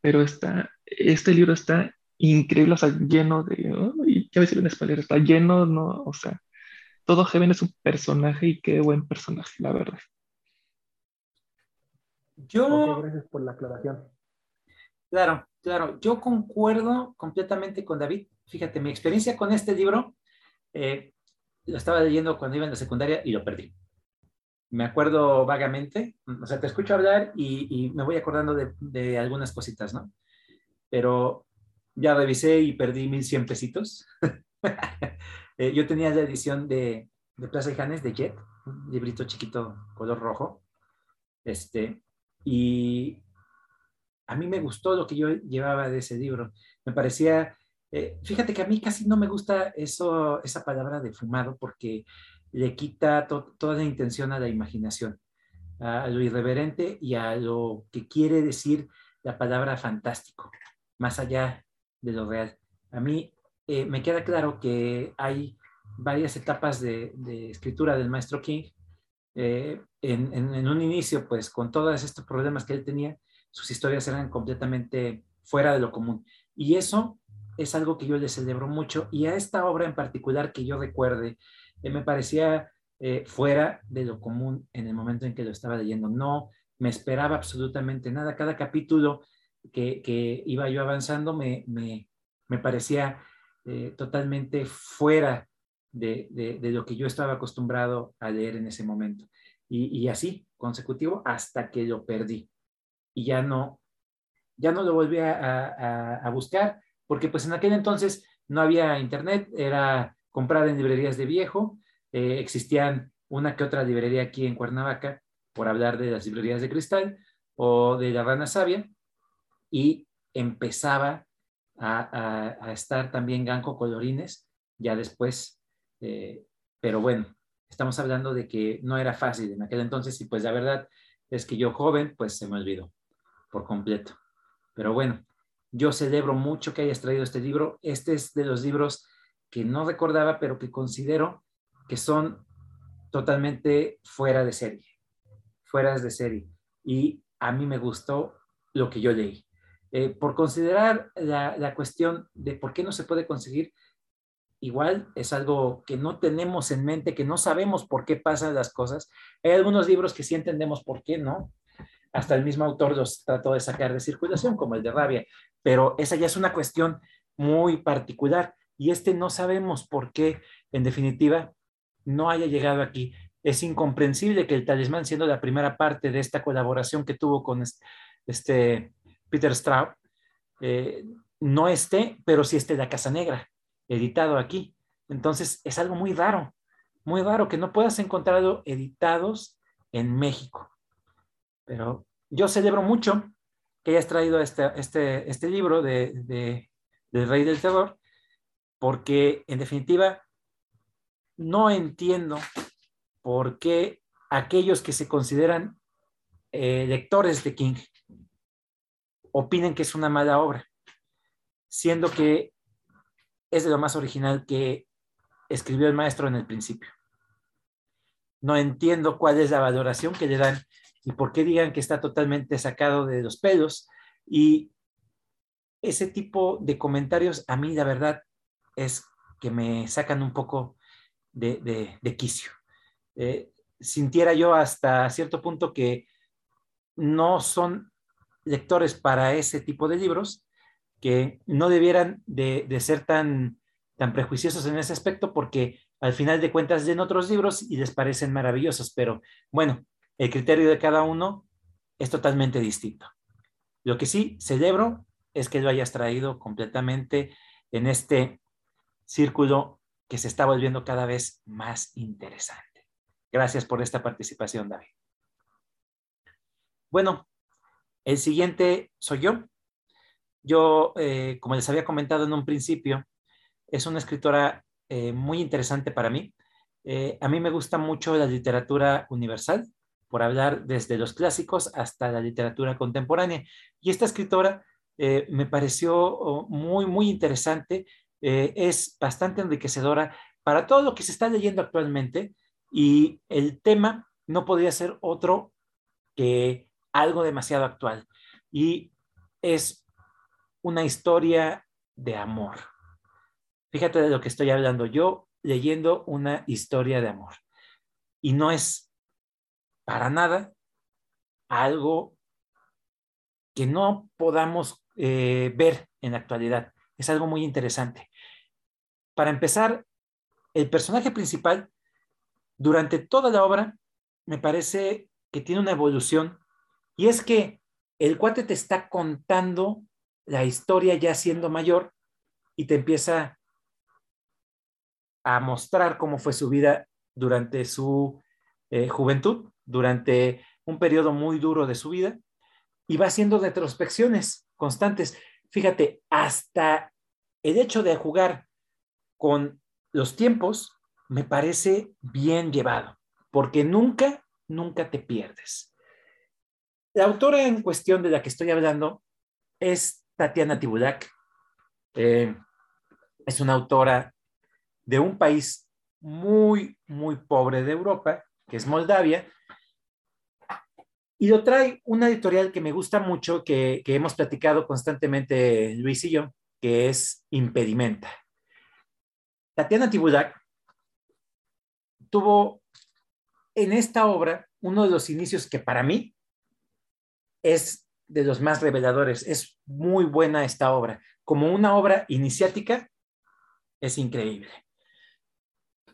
pero está, este libro está increíble, o sea, lleno de, y ya decir en español, está lleno, no, o sea, todo Heaven es un personaje y qué buen personaje, la verdad. Yo... gracias por la aclaración. Claro, claro, yo concuerdo completamente con David. Fíjate, mi experiencia con este libro, eh, lo estaba leyendo cuando iba en la secundaria y lo perdí. Me acuerdo vagamente, o sea, te escucho hablar y, me voy acordando de, algunas cositas, ¿no? Pero ya revisé y perdí 1100 pesitos. Eh, yo tenía la edición de, de Plaza de Janes de Jet, un librito chiquito color rojo. Este, y a mí me gustó lo que yo llevaba de ese libro. Me parecía, eh, fíjate que a mí casi no me gusta eso, esa palabra de fumado porque le quita toda la intención a la imaginación, a lo irreverente y a lo que quiere decir la palabra fantástico, más allá de lo real. A mí eh, me queda claro que hay varias etapas de, escritura del maestro King. Eh, en, en, un inicio, pues con todos estos problemas que él tenía, sus historias eran completamente fuera de lo común. Y eso es algo que yo le celebro mucho. Y a esta obra en particular que yo recuerde, me parecía eh, fuera de lo común en el momento en que lo estaba leyendo. No me esperaba absolutamente nada. Cada capítulo que, que iba yo avanzando me, me, me parecía eh, totalmente fuera de, de, lo que yo estaba acostumbrado a leer en ese momento. Y, y, así, consecutivo, hasta que lo perdí. Y ya no, ya no lo volví a, a, a buscar, porque pues en aquel entonces no había internet, era comprar en librerías de viejo. Eh, existían una que otra librería aquí en Cuernavaca, por hablar de las librerías de cristal o de la rana sabia, y empezaba a, estar también Ganco Colorines, ya después, eh, pero bueno, estamos hablando de que no era fácil en aquel entonces y pues la verdad es que yo joven, pues se me olvidó por completo. Pero bueno, yo celebro mucho que hayas traído este libro. Este es de los libros que no recordaba, pero que considero que son totalmente fuera de serie, fuera de serie. Y a mí me gustó lo que yo leí. Eh, por considerar la, la, cuestión de por qué no se puede conseguir, igual es algo que no tenemos en mente, que no sabemos por qué pasan las cosas. Hay algunos libros que sí entendemos por qué, ¿no? Hasta el mismo autor los trató de sacar de circulación, como el de Rabia, pero esa ya es una cuestión muy particular y este no sabemos por qué, en definitiva, no haya llegado aquí. Es incomprensible que el talismán, siendo la primera parte de esta colaboración que tuvo con este, Peter Straub, eh, no esté, pero sí esté la Casa Negra, editado aquí. Entonces, es algo muy raro, muy raro que no puedas encontrarlo editados en México. Pero yo celebro mucho que hayas traído este, este, este libro de, de, del Rey del Terror, porque en definitiva no entiendo por qué aquellos que se consideran eh, lectores de King opinen que es una mala obra, siendo que es de lo más original que escribió el maestro en el principio. No entiendo cuál es la valoración que le dan y por qué digan que está totalmente sacado de los pelos. Y ese tipo de comentarios a mí, la verdad, es que me sacan un poco de, quicio. Eh, sintiera yo hasta cierto punto que no son lectores para ese tipo de libros, que no debieran de, ser tan, tan prejuiciosos en ese aspecto porque al final de cuentas leen otros libros y les parecen maravillosos, pero bueno, el criterio de cada uno es totalmente distinto. Lo que sí celebro es que lo hayas traído completamente en este círculo que se está volviendo cada vez más interesante. Gracias por esta participación, David. Bueno, el siguiente soy yo. Yo, eh, como les había comentado en un principio, es una escritora eh, muy interesante para mí. Eh, a mí me gusta mucho la literatura universal, por hablar desde los clásicos hasta la literatura contemporánea. Y esta escritora me pareció oh, muy, muy interesante eh, es bastante enriquecedora para todo lo que se está leyendo actualmente y el tema no podría ser otro que algo demasiado actual. Y es una historia de amor. Fíjate de lo que estoy hablando. Yo leyendo una historia de amor. Y no es para nada algo que no podamos eh, ver en la actualidad. Es algo muy interesante. Para empezar, el personaje principal, durante toda la obra, me parece que tiene una evolución y es que el cuate te está contando la historia ya siendo mayor y te empieza a mostrar cómo fue su vida durante su eh, juventud, durante un periodo muy duro de su vida, y va haciendo retrospecciones constantes. Fíjate, hasta el hecho de jugar con los tiempos me parece bien llevado, porque nunca, nunca te pierdes. La autora en cuestión de la que estoy hablando es Tatiana Tibulak. Eh, es una autora de un país muy, muy pobre de Europa, que es Moldavia, y lo trae una editorial que me gusta mucho, que, que hemos platicado constantemente Luis y yo, que es Impedimenta. Tatiana Tibulak tuvo en esta obra uno de los inicios que para mí es de los más reveladores. Es muy buena esta obra. Como una obra iniciática, es increíble.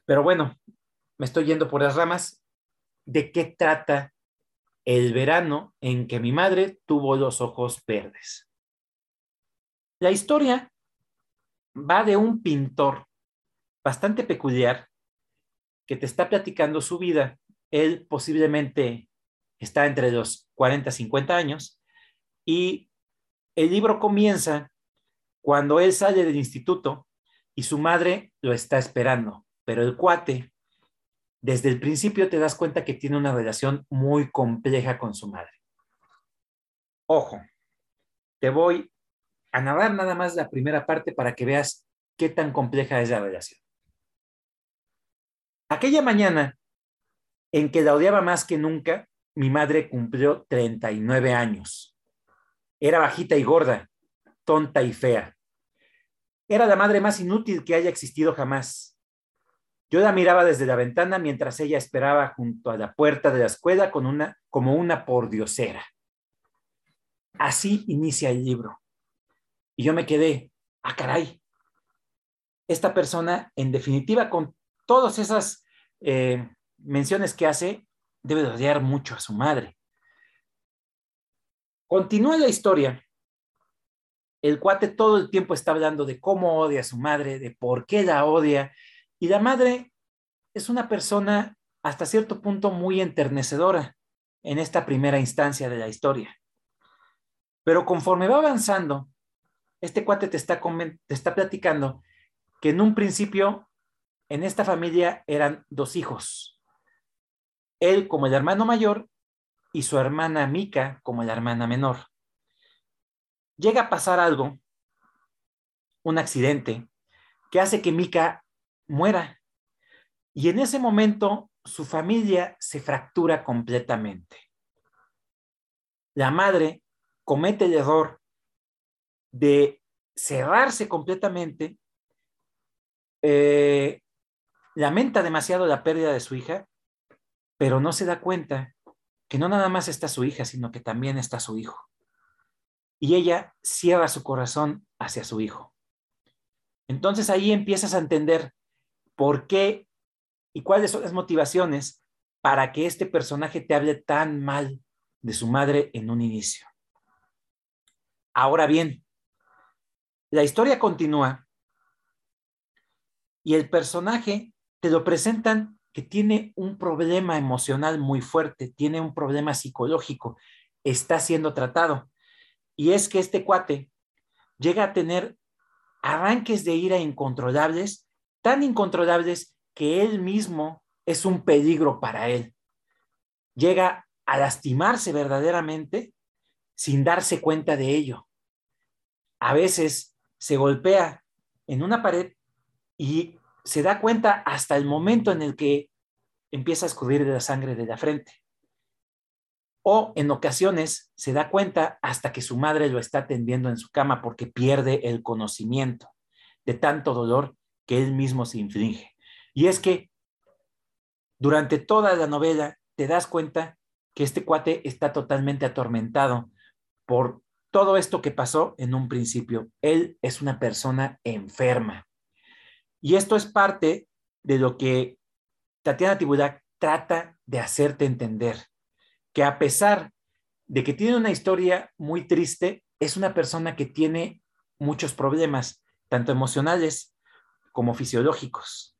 Pero bueno, me estoy yendo por las ramas. ¿De qué trata el verano en que mi madre tuvo los ojos verdes? La historia va de un pintor bastante peculiar que te está platicando su vida. Él posiblemente está entre los 40 y 50 años y el libro comienza cuando él sale del instituto y su madre lo está esperando, pero el cuate, desde el principio te das cuenta que tiene una relación muy compleja con su madre. Ojo, te voy a narrar nada más la primera parte para que veas qué tan compleja es la relación. Aquella mañana en que la odiaba más que nunca, mi madre cumplió 39 años. Era bajita y gorda, tonta y fea. Era la madre más inútil que haya existido jamás. Yo la miraba desde la ventana mientras ella esperaba junto a la puerta de la escuela con una, como una pordiosera. Así inicia el libro. Y yo me quedé, ah, caray. Esta persona, en definitiva, con todas esas eh, menciones que hace, debe odiar mucho a su madre. Continúa la historia. El cuate todo el tiempo está hablando de cómo odia a su madre, de por qué la odia. Y la madre es una persona hasta cierto punto muy enternecedora en esta primera instancia de la historia. Pero conforme va avanzando, este cuate te está, te está platicando que en un principio en esta familia eran dos hijos. Él como el hermano mayor y su hermana Mica como la hermana menor. Llega a pasar algo, un accidente, que hace que Mica muera. Y en ese momento su familia se fractura completamente. La madre comete el error de cerrarse completamente eh, lamenta demasiado la pérdida de su hija, pero no se da cuenta que no nada más está su hija, sino que también está su hijo. Y ella cierra su corazón hacia su hijo. Entonces ahí empiezas a entender por qué y cuáles son las motivaciones para que este personaje te hable tan mal de su madre en un inicio. Ahora bien, la historia continúa y el personaje te lo presentan que tiene un problema emocional muy fuerte, tiene un problema psicológico, está siendo tratado. Y es que este cuate llega a tener arranques de ira incontrolables, tan incontrolables que él mismo es un peligro para él. Llega a lastimarse verdaderamente sin darse cuenta de ello. A veces se golpea en una pared y se da cuenta hasta el momento en el que empieza a escurrir la sangre de la frente. O en ocasiones se da cuenta hasta que su madre lo está atendiendo en su cama porque pierde el conocimiento de tanto dolor que él mismo se inflige. Y es que durante toda la novela te das cuenta que este cuate está totalmente atormentado por todo esto que pasó en un principio. Él es una persona enferma. Y esto es parte de lo que Tatiana Tibudak trata de hacerte entender que a pesar de que tiene una historia muy triste, es una persona que tiene muchos problemas, tanto emocionales como fisiológicos.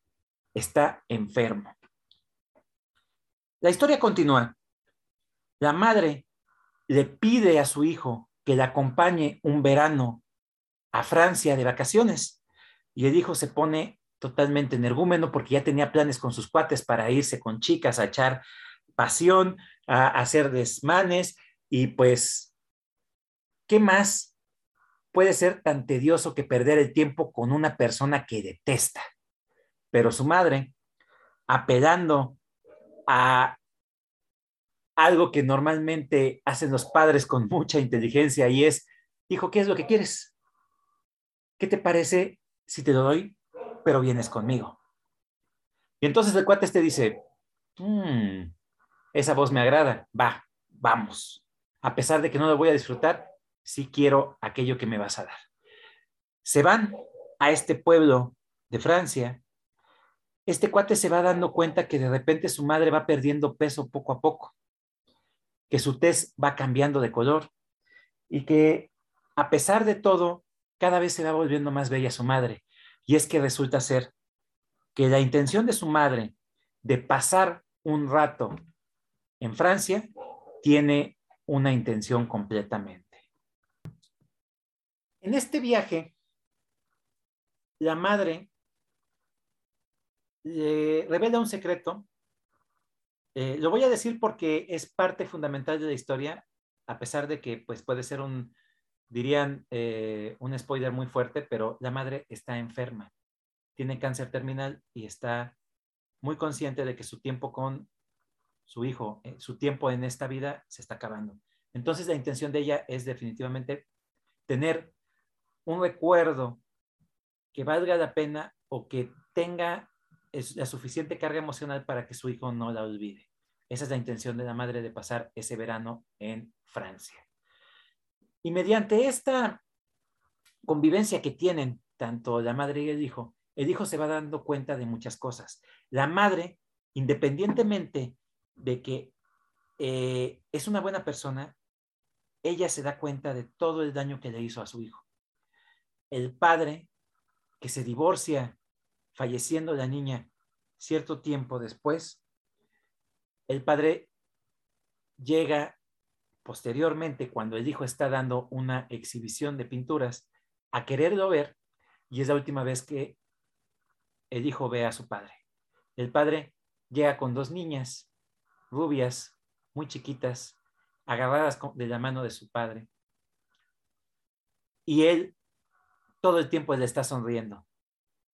Está enfermo. La historia continúa. La madre le pide a su hijo que le acompañe un verano a Francia de vacaciones y el hijo se pone totalmente energúmeno porque ya tenía planes con sus cuates para irse con chicas a echar pasión, a hacer desmanes y pues, ¿qué más puede ser tan tedioso que perder el tiempo con una persona que detesta? Pero su madre, apelando a algo que normalmente hacen los padres con mucha inteligencia y es, hijo, ¿qué es lo que quieres? ¿Qué te parece si te doy, pero vienes conmigo? Y entonces el cuate te dice, hmm, esa voz me agrada, va, vamos. A pesar de que no lo voy a disfrutar, sí quiero aquello que me vas a dar. Se van a este pueblo de Francia. Este cuate se va dando cuenta que de repente su madre va perdiendo peso poco a poco que su tez va cambiando de color y que a pesar de todo, cada vez se va volviendo más bella su madre. Y es que resulta ser que la intención de su madre de pasar un rato en Francia tiene una intención completamente. En este viaje, la madre le revela un secreto eh, lo voy a decir porque es parte fundamental de la historia, a pesar de que pues, puede ser un, dirían, eh, un spoiler muy fuerte, pero la madre está enferma, tiene cáncer terminal y está muy consciente de que su tiempo con su hijo, eh, su tiempo en esta vida se está acabando. Entonces la intención de ella es definitivamente tener un recuerdo que valga la pena o que tenga la suficiente carga emocional para que su hijo no la olvide. Esa es la intención de la madre de pasar ese verano en Francia. Y mediante esta convivencia que tienen tanto la madre y el hijo, el hijo se va dando cuenta de muchas cosas. La madre, independientemente de que eh, es una buena persona, ella se da cuenta de todo el daño que le hizo a su hijo. El padre, que se divorcia falleciendo la niña cierto tiempo después, el padre llega posteriormente, cuando el hijo está dando una exhibición de pinturas, a quererlo ver, y es la última vez que el hijo ve a su padre. El padre llega con dos niñas, rubias, muy chiquitas, agarradas de la mano de su padre. Y él todo el tiempo le está sonriendo,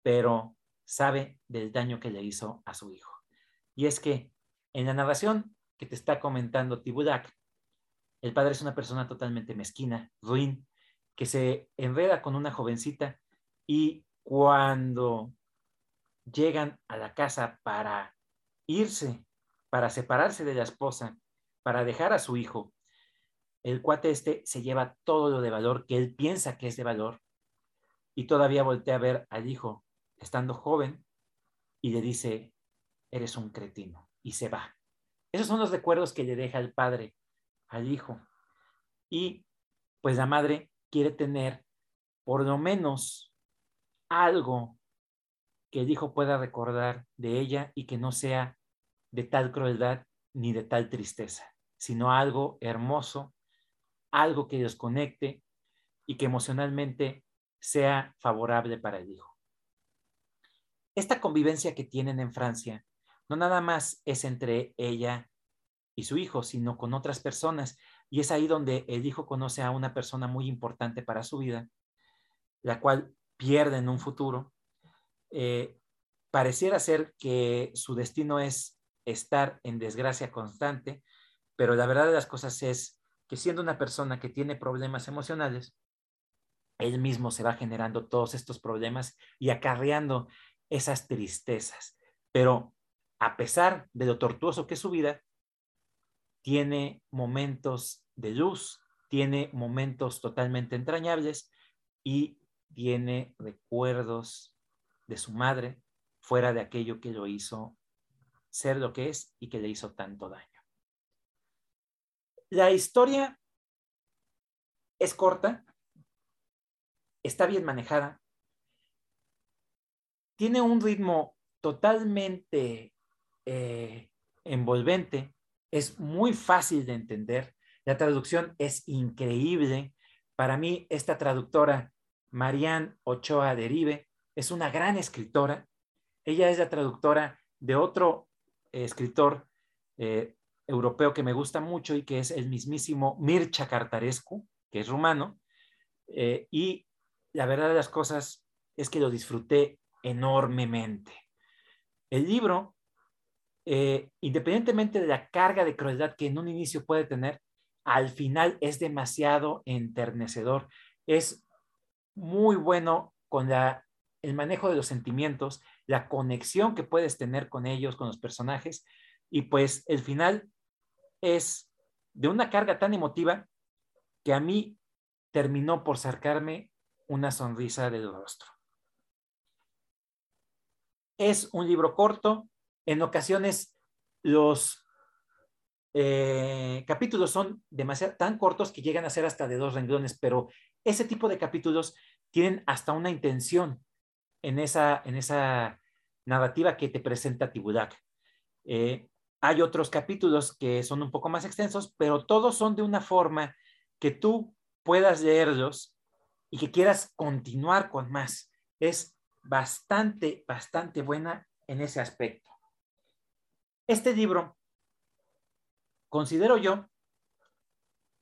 pero sabe del daño que le hizo a su hijo. Y es que en la narración que te está comentando Tibudak, el padre es una persona totalmente mezquina, ruin, que se enreda con una jovencita y cuando llegan a la casa para irse, para separarse de la esposa, para dejar a su hijo, el cuate este se lleva todo lo de valor que él piensa que es de valor y todavía voltea a ver al hijo estando joven y le dice, eres un cretino, y se va. Esos son los recuerdos que le deja el padre al hijo. Y pues la madre quiere tener por lo menos algo que el hijo pueda recordar de ella y que no sea de tal crueldad ni de tal tristeza, sino algo hermoso, algo que los conecte y que emocionalmente sea favorable para el hijo esta convivencia que tienen en Francia no nada más es entre ella y su hijo, sino con otras personas. Y es ahí donde el hijo conoce a una persona muy importante para su vida, la cual pierde en un futuro. Eh, pareciera ser que su destino es estar en desgracia constante, pero la verdad de las cosas es que siendo una persona que tiene problemas emocionales, él mismo se va generando todos estos problemas y acarreando esas tristezas. Pero a pesar de lo tortuoso que es su vida, tiene momentos de luz, tiene momentos totalmente entrañables y tiene recuerdos de su madre fuera de aquello que lo hizo ser lo que es y que le hizo tanto daño. La historia es corta, está bien manejada, tiene un ritmo totalmente eh, envolvente, es muy fácil de entender, la traducción es increíble. Para mí, esta traductora, Marianne Ochoa Derive, es una gran escritora. Ella es la traductora de otro eh, escritor eh, europeo que me gusta mucho y que es el mismísimo Mircea Cartarescu, que es rumano. Eh, y la verdad de las cosas es que lo disfruté enormemente. El libro, independientemente de la carga de crueldad que en un inicio puede tener, al final es demasiado enternecedor. Es muy bueno con el manejo de los sentimientos, la conexión que puedes tener con ellos, con los personajes, y pues el final es de una carga tan emotiva que a mí terminó por sacarme una sonrisa del rostro. Es un libro corto, en ocasiones los eh, capítulos son demasiado tan cortos que llegan a ser hasta de dos renglones, pero ese tipo de capítulos tienen hasta una intención en esa, en esa narrativa que te presenta Tibulak. Eh, hay otros capítulos que son un poco más extensos, pero todos son de una forma que tú puedas leerlos y que quieras continuar con más. Es bastante, bastante buena en ese aspecto. Este libro, considero yo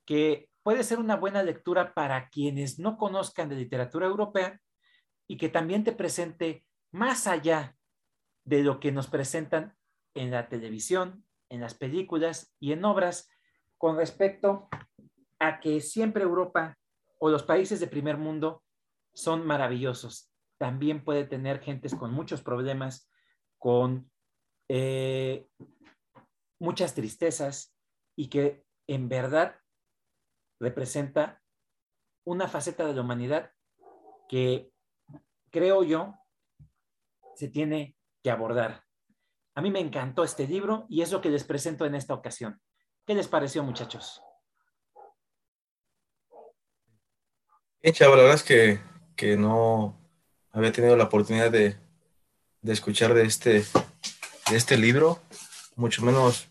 que puede ser una buena lectura para quienes no conozcan de literatura europea y que también te presente más allá de lo que nos presentan en la televisión, en las películas y en obras con respecto a que siempre Europa o los países de primer mundo son maravillosos. También puede tener gentes con muchos problemas, con eh, muchas tristezas y que en verdad representa una faceta de la humanidad que creo yo, se tiene que abordar. A mí me encantó este libro y es lo que les presento en esta ocasión. ¿Qué les pareció, muchachos? Bien, la verdad es que, que no había tenido la oportunidad de, de escuchar de este, de este libro, mucho menos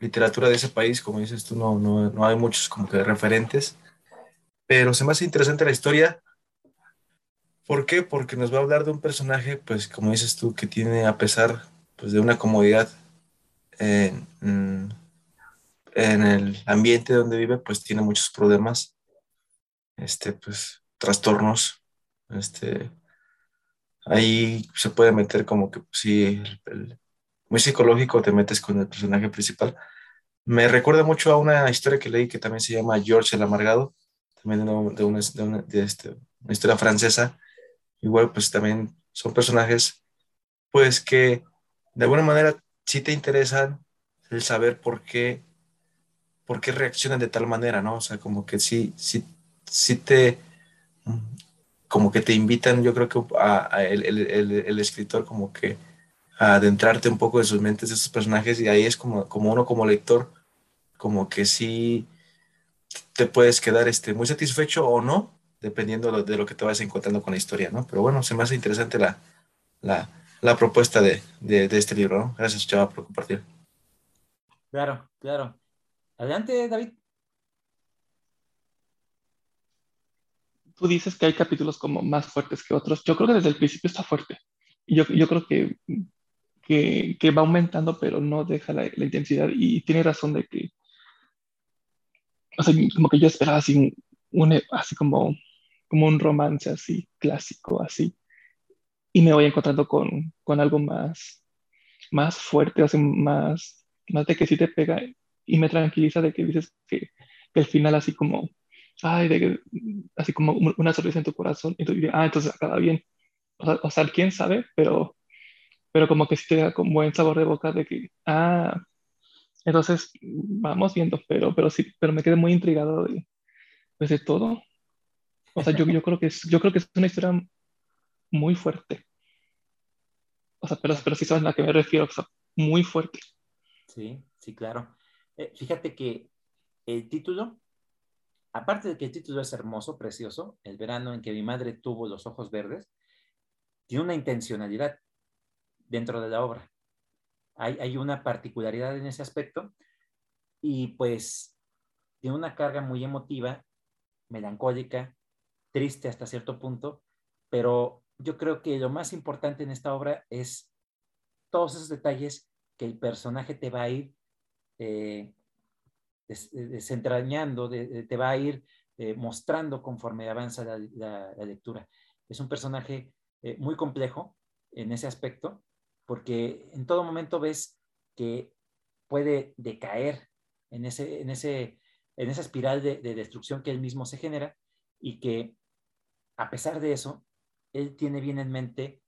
literatura de ese país, como dices tú, no, no, no hay muchos como que referentes, pero se me hace interesante la historia ¿Por qué? Porque nos va a hablar de un personaje, pues como dices tú, que tiene, a pesar pues, de una comodidad en, el ambiente donde vive, pues tiene muchos problemas, este, pues, trastornos, este, ahí se puede meter como que, sí, muy psicológico te metes con el personaje principal. Me recuerda mucho a una historia que leí que también se llama George el Amargado, también de, una, de, este, una historia francesa, igual pues también son personajes pues que de alguna manera sí te interesan el saber por qué, por qué reaccionan de tal manera, ¿no? O sea, como que sí, sí, sí te, como que te invitan, yo creo que a, el, el, el, escritor como que a adentrarte un poco en sus mentes de estos personajes y ahí es como, como uno como lector, como que sí te puedes quedar este, muy satisfecho o no, dependiendo de lo que te vayas encontrando con la historia, ¿no? Pero bueno, se me hace interesante la, la, la propuesta de, de, este libro, ¿no? Gracias, Chava, por compartir. Claro, claro. Adelante, David. Tú dices que hay capítulos como más fuertes que otros. Yo creo que desde el principio está fuerte. Yo, yo creo que, que, que, va aumentando, pero no deja la, la intensidad. Y tiene razón de que, o sea, como que yo esperaba así, un, así como como un romance así, clásico, así. Y me voy encontrando con, con algo más, más fuerte, así, más, más de que sí te pega y me tranquiliza de que dices que, que el final así como, ay, de así como una sonrisa en tu corazón, y tú dices, ah, entonces acaba bien. O sea, quién sabe, pero, pero como que sí te da con buen sabor de boca de que, ah, entonces vamos viendo, pero, pero sí, pero me quedé muy intrigado de, pues, de todo. O sea, yo, yo, creo que es, yo creo que es una historia muy fuerte. O sea, pero, pero sí sabes a la que me refiero. muy fuerte. Sí, sí, claro. Eh, fíjate que el título, aparte de que el título es hermoso, precioso, El verano en que mi madre tuvo los ojos verdes, tiene una intencionalidad dentro de la obra. Hay, hay una particularidad en ese aspecto y pues tiene una carga muy emotiva, melancólica, triste hasta cierto punto, pero yo creo que lo más importante en esta obra es todos esos detalles que el personaje te va a ir eh, desentrañando, te va a ir eh, mostrando conforme avanza la, lectura. Es un personaje eh, muy complejo en ese aspecto, porque en todo momento ves que puede decaer en, ese, en, ese, en esa espiral de, de destrucción que él mismo se genera y que a pesar de eso, él tiene bien en mente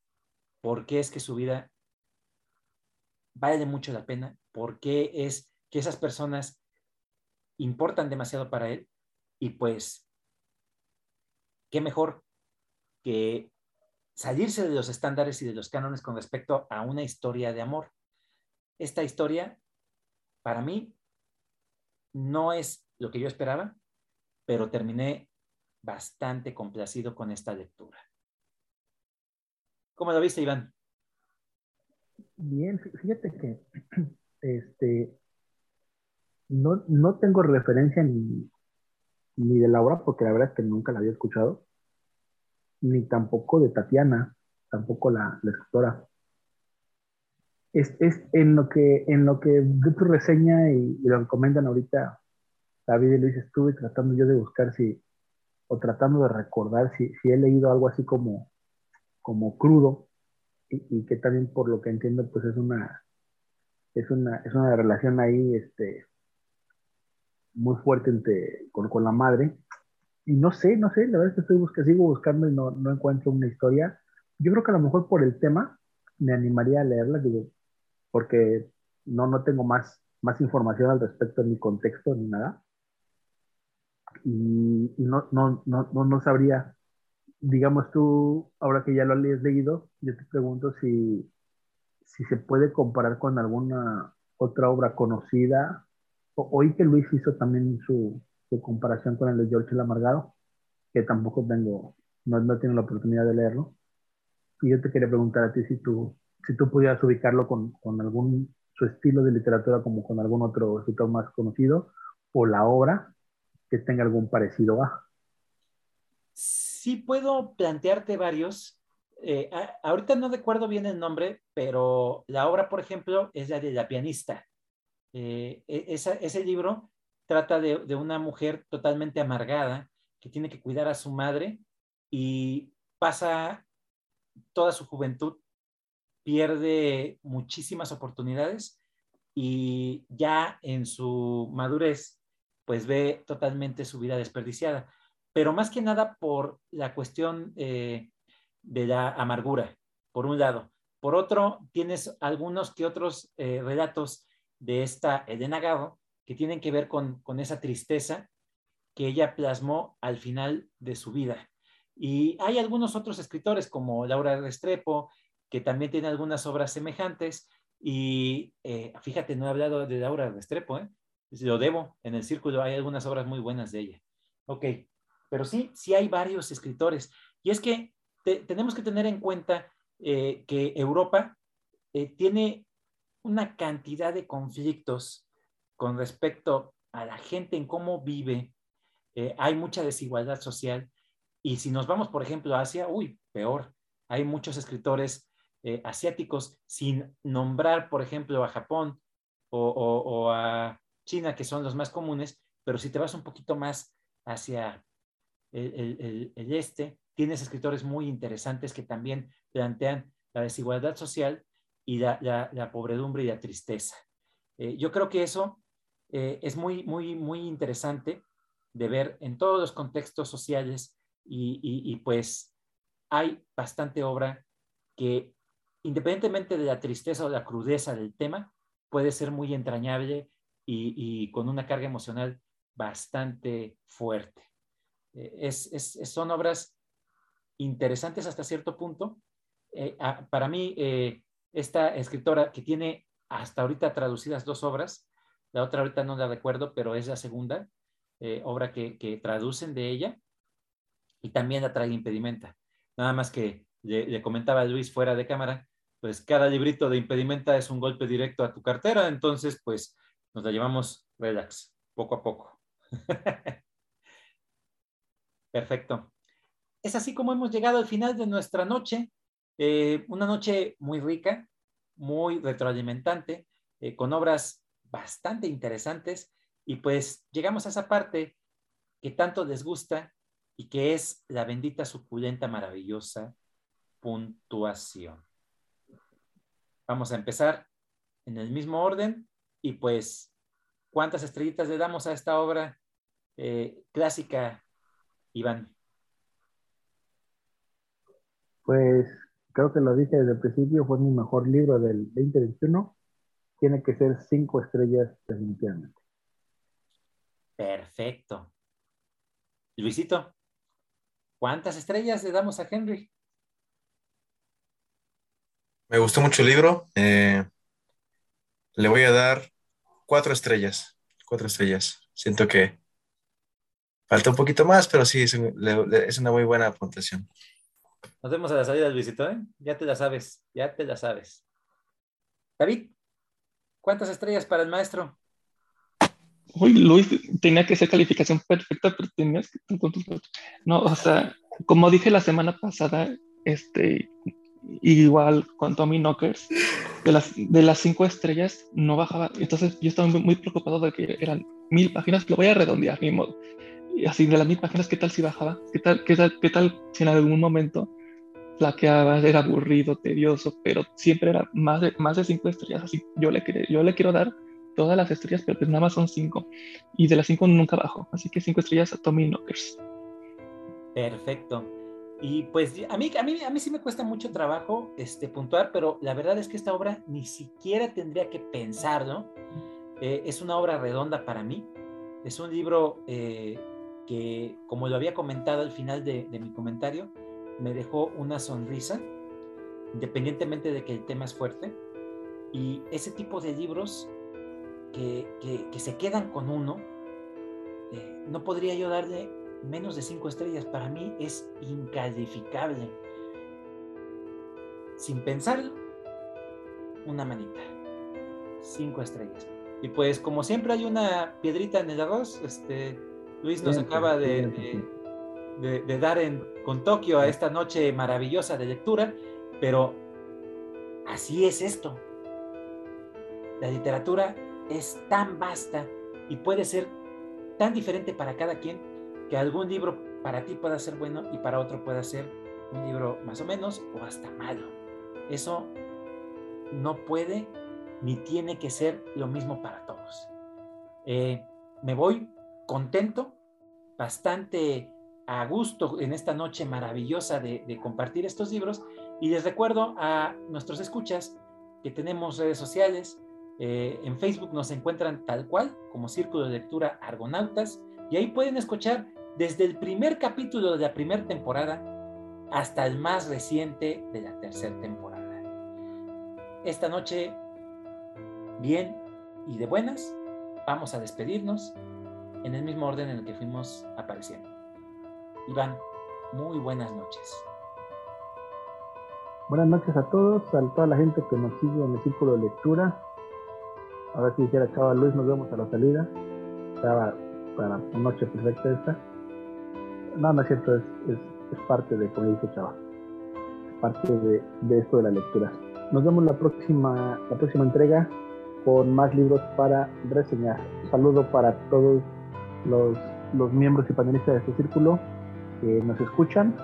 por qué es que su vida vale mucho la pena, por qué es que esas personas importan demasiado para él y pues qué mejor que salirse de los estándares y de los cánones con respecto a una historia de amor. Esta historia, para mí, no es lo que yo esperaba, pero terminé bastante complacido con esta lectura. ¿Cómo lo viste, Iván? Bien, fíjate que este, no, no tengo referencia ni, ni de la obra, porque la verdad es que nunca la había escuchado, ni tampoco de Tatiana, tampoco la, escritora. Es, es, en lo que en lo que tu reseña y, lo comentan ahorita David y Luis estuve tratando yo de buscar si o tratando de recordar si, si he leído algo así como como crudo y, que también por lo que entiendo pues es una es una, es una relación ahí este muy fuerte entre, con, con la madre y no sé, no sé, la verdad es que estoy buscando, sigo buscando y no, no encuentro una historia. Yo creo que a lo mejor por el tema me animaría a leerla, digo, porque no, no tengo más, más información al respecto en mi contexto ni nada. Y, y no, no, no, no, no sabría digamos tú, ahora que ya lo has leído, yo te pregunto si, si se puede comparar con alguna otra obra conocida. O, oí que Luis hizo también su, su, comparación con el de George el Amargado, que tampoco tengo, no, no tengo la oportunidad de leerlo. Y yo te quería preguntar a ti si tú, si tú pudieras ubicarlo con, con algún, su estilo de literatura como con algún otro escritor más conocido, o la obra que tenga algún parecido a sí puedo plantearte varios. Eh, ahorita no recuerdo bien el nombre, pero la obra, por ejemplo, es la de La pianista. Eh, e, ese libro trata de, una mujer totalmente amargada que tiene que cuidar a su madre y pasa toda su juventud, pierde muchísimas oportunidades y ya en su madurez, pues ve totalmente su vida desperdiciada pero más que nada por la cuestión eh, de la amargura, por un lado. Por otro, tienes algunos que otros eh, relatos de esta Elena que tienen que ver con, con esa tristeza que ella plasmó al final de su vida. Y hay algunos otros escritores como Laura Restrepo, que también tiene algunas obras semejantes. Y eh, fíjate, no he hablado de Laura Restrepo, ¿eh? lo debo, en el círculo hay algunas obras muy buenas de ella. Ok, pero sí, sí hay varios escritores. Y es que tenemos que tener en cuenta eh, que Europa eh, tiene una cantidad de conflictos con respecto a la gente en cómo vive. Eh, hay mucha desigualdad social. Y si nos vamos, por ejemplo, a Asia, uy, peor. Hay muchos escritores asiáticos sin nombrar, por ejemplo, a Japón o, o a China, que son los más comunes, pero si te vas un poquito más hacia el, este, tienes escritores muy interesantes que también plantean la desigualdad social y la, la, pobredumbre y la tristeza. Eh, yo creo que eso eh, es muy, muy, muy interesante de ver en todos los contextos sociales y, y, pues hay bastante obra que independientemente de la tristeza o la crudeza del tema, puede ser muy entrañable y, y con una carga emocional bastante fuerte. Eh, es, son obras interesantes hasta cierto punto. Eh, para mí, esta escritora que tiene hasta ahorita traducidas dos obras. La otra ahorita no la recuerdo, pero es la segunda eh, obra que, traducen de ella. Y también la trae impedimenta. Nada más que le, comentaba a Luis fuera de cámara, pues cada librito de impedimenta es un golpe directo a tu cartera, entonces pues nos la llevamos relax, poco a poco. Perfecto. Es así como hemos llegado al final de nuestra noche, eh, una noche muy rica, muy retroalimentante, eh, con obras bastante interesantes y pues llegamos a esa parte que tanto les gusta y que es la bendita, suculenta, maravillosa puntuación. Vamos a empezar en el mismo orden y pues, ¿cuántas estrellitas le damos a esta obra eh, clásica, Iván? Pues creo que lo dije desde el principio, fue mi mejor libro del 2021. Tiene que ser cinco estrellas definitivamente. Perfecto. Luisito, ¿cuántas estrellas le damos a Henry? Me gustó mucho el libro. Eh, le voy a dar cuatro estrellas. Cuatro estrellas. Siento que falta un poquito más, pero sí, es, una muy buena puntuación. Nos vemos a la salida, Luisito, ¿eh? Ya te la sabes, ya te la sabes. David, ¿cuántas estrellas para el maestro? Uy, Luis, tenía que ser calificación perfecta, pero tenías que... No, o sea, como dije la semana pasada, este, igual con Tommy Knockers, de las, de las cinco estrellas no bajaba. Entonces yo estaba muy, preocupado de que eran mil páginas, lo voy a redondear, ni modo. Y así de las mil páginas, ¿qué tal si bajaba? ¿Qué tal, qué tal, qué tal si en algún momento flaqueaba, era aburrido, tedioso, pero siempre era más de, más de cinco estrellas? Así yo le, yo le quiero dar todas las estrellas, pero pues nada más son cinco. Y de las cinco nunca bajo. Así que cinco estrellas a Tommy Knockers. Perfecto. Y pues a mí, a mí, a mí sí me cuesta mucho trabajo este, puntuar, pero la verdad es que esta obra ni siquiera tendría que pensarlo. Eh, es una obra redonda para mí. Es un libro eh, que, como lo había comentado al final de, mi comentario, me dejó una sonrisa, independientemente de que el tema es fuerte. Y ese tipo de libros que, que, se quedan con uno, eh, no podría yo darle menos de cinco estrellas para mí es incalificable. Sin pensarlo, una manita. Cinco estrellas. Y pues como siempre hay una piedrita en el arroz, este, Luis nos acaba de, de, dar en, con Tokio a esta noche maravillosa de lectura, pero así es esto. La literatura es tan vasta y puede ser tan diferente para cada quien que algún libro para ti pueda ser bueno y para otro pueda ser un libro más o menos o hasta malo. Eso no puede ni tiene que ser lo mismo para todos. Eh, me voy contento, bastante a gusto en esta noche maravillosa de, compartir estos libros y les recuerdo a nuestros escuchas que tenemos redes sociales. Eh, en Facebook nos encuentran tal cual como Círculo de Lectura Argonautas y ahí pueden escuchar desde el primer capítulo de la primera temporada hasta el más reciente de la tercera temporada. Esta noche, bien y de buenas, vamos a despedirnos en el mismo orden en el que fuimos apareciendo. Iván, muy buenas noches. Buenas noches a todos, a toda la gente que nos sigue en el círculo de lectura. Ahora si dijera Chava Luis, nos vemos a la salida. Estaba para noche perfecta esta. No, no es cierto, es, parte de, como dice Chava, es parte de, esto de la lectura. Nos vemos la próxima, la próxima entrega con más libros para reseñar. Saludo para todos los miembros y panelistas de este círculo que nos escuchan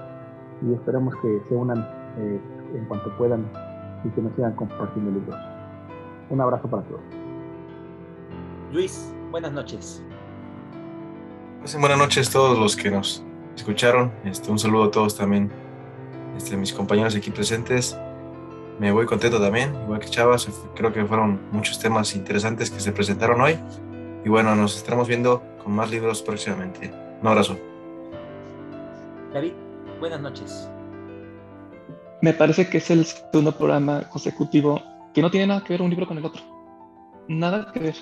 y esperemos que se unan eh, en cuanto puedan y que nos sigan compartiendo libros. Un abrazo para todos. Luis, buenas noches. buenas noches a todos los que nos escucharon. Este, un saludo a todos también, este, mis compañeros aquí presentes. Me voy contento también, igual que Chavas. Creo que fueron muchos temas interesantes que se presentaron hoy. Y bueno, nos estaremos viendo con más libros próximamente. Un abrazo. David, buenas noches. Me parece que es el segundo programa consecutivo que no tiene nada que ver un libro con el otro. nada que ver.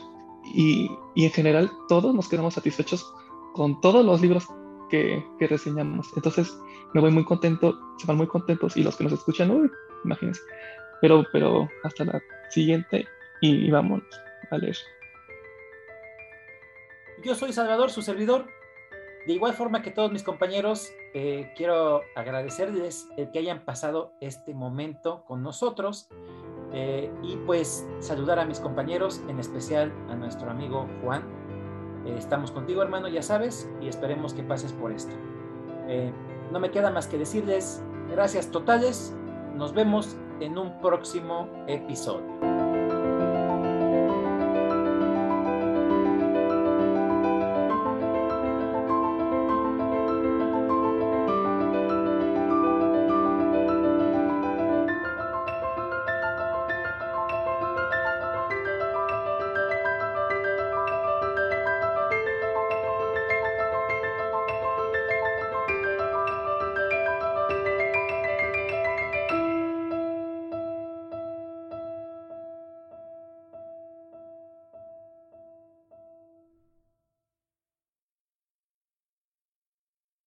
Y, y, en general todos nos quedamos satisfechos con todos los libros que, que, reseñamos. Entonces me voy muy contento, se van muy contentos y los que nos escuchan, uy, imagínense. Pero, pero hasta la siguiente y, y vámonos a leer. Yo soy Salvador, su servidor. De igual forma que todos mis compañeros, eh, quiero agradecerles el que hayan pasado este momento con nosotros eh, y pues saludar a mis compañeros, en especial a nuestro amigo Juan. Eh, estamos contigo hermano, ya sabes, y esperemos que pases por esto. no me queda más que decirles gracias totales, nos vemos en un próximo episodio.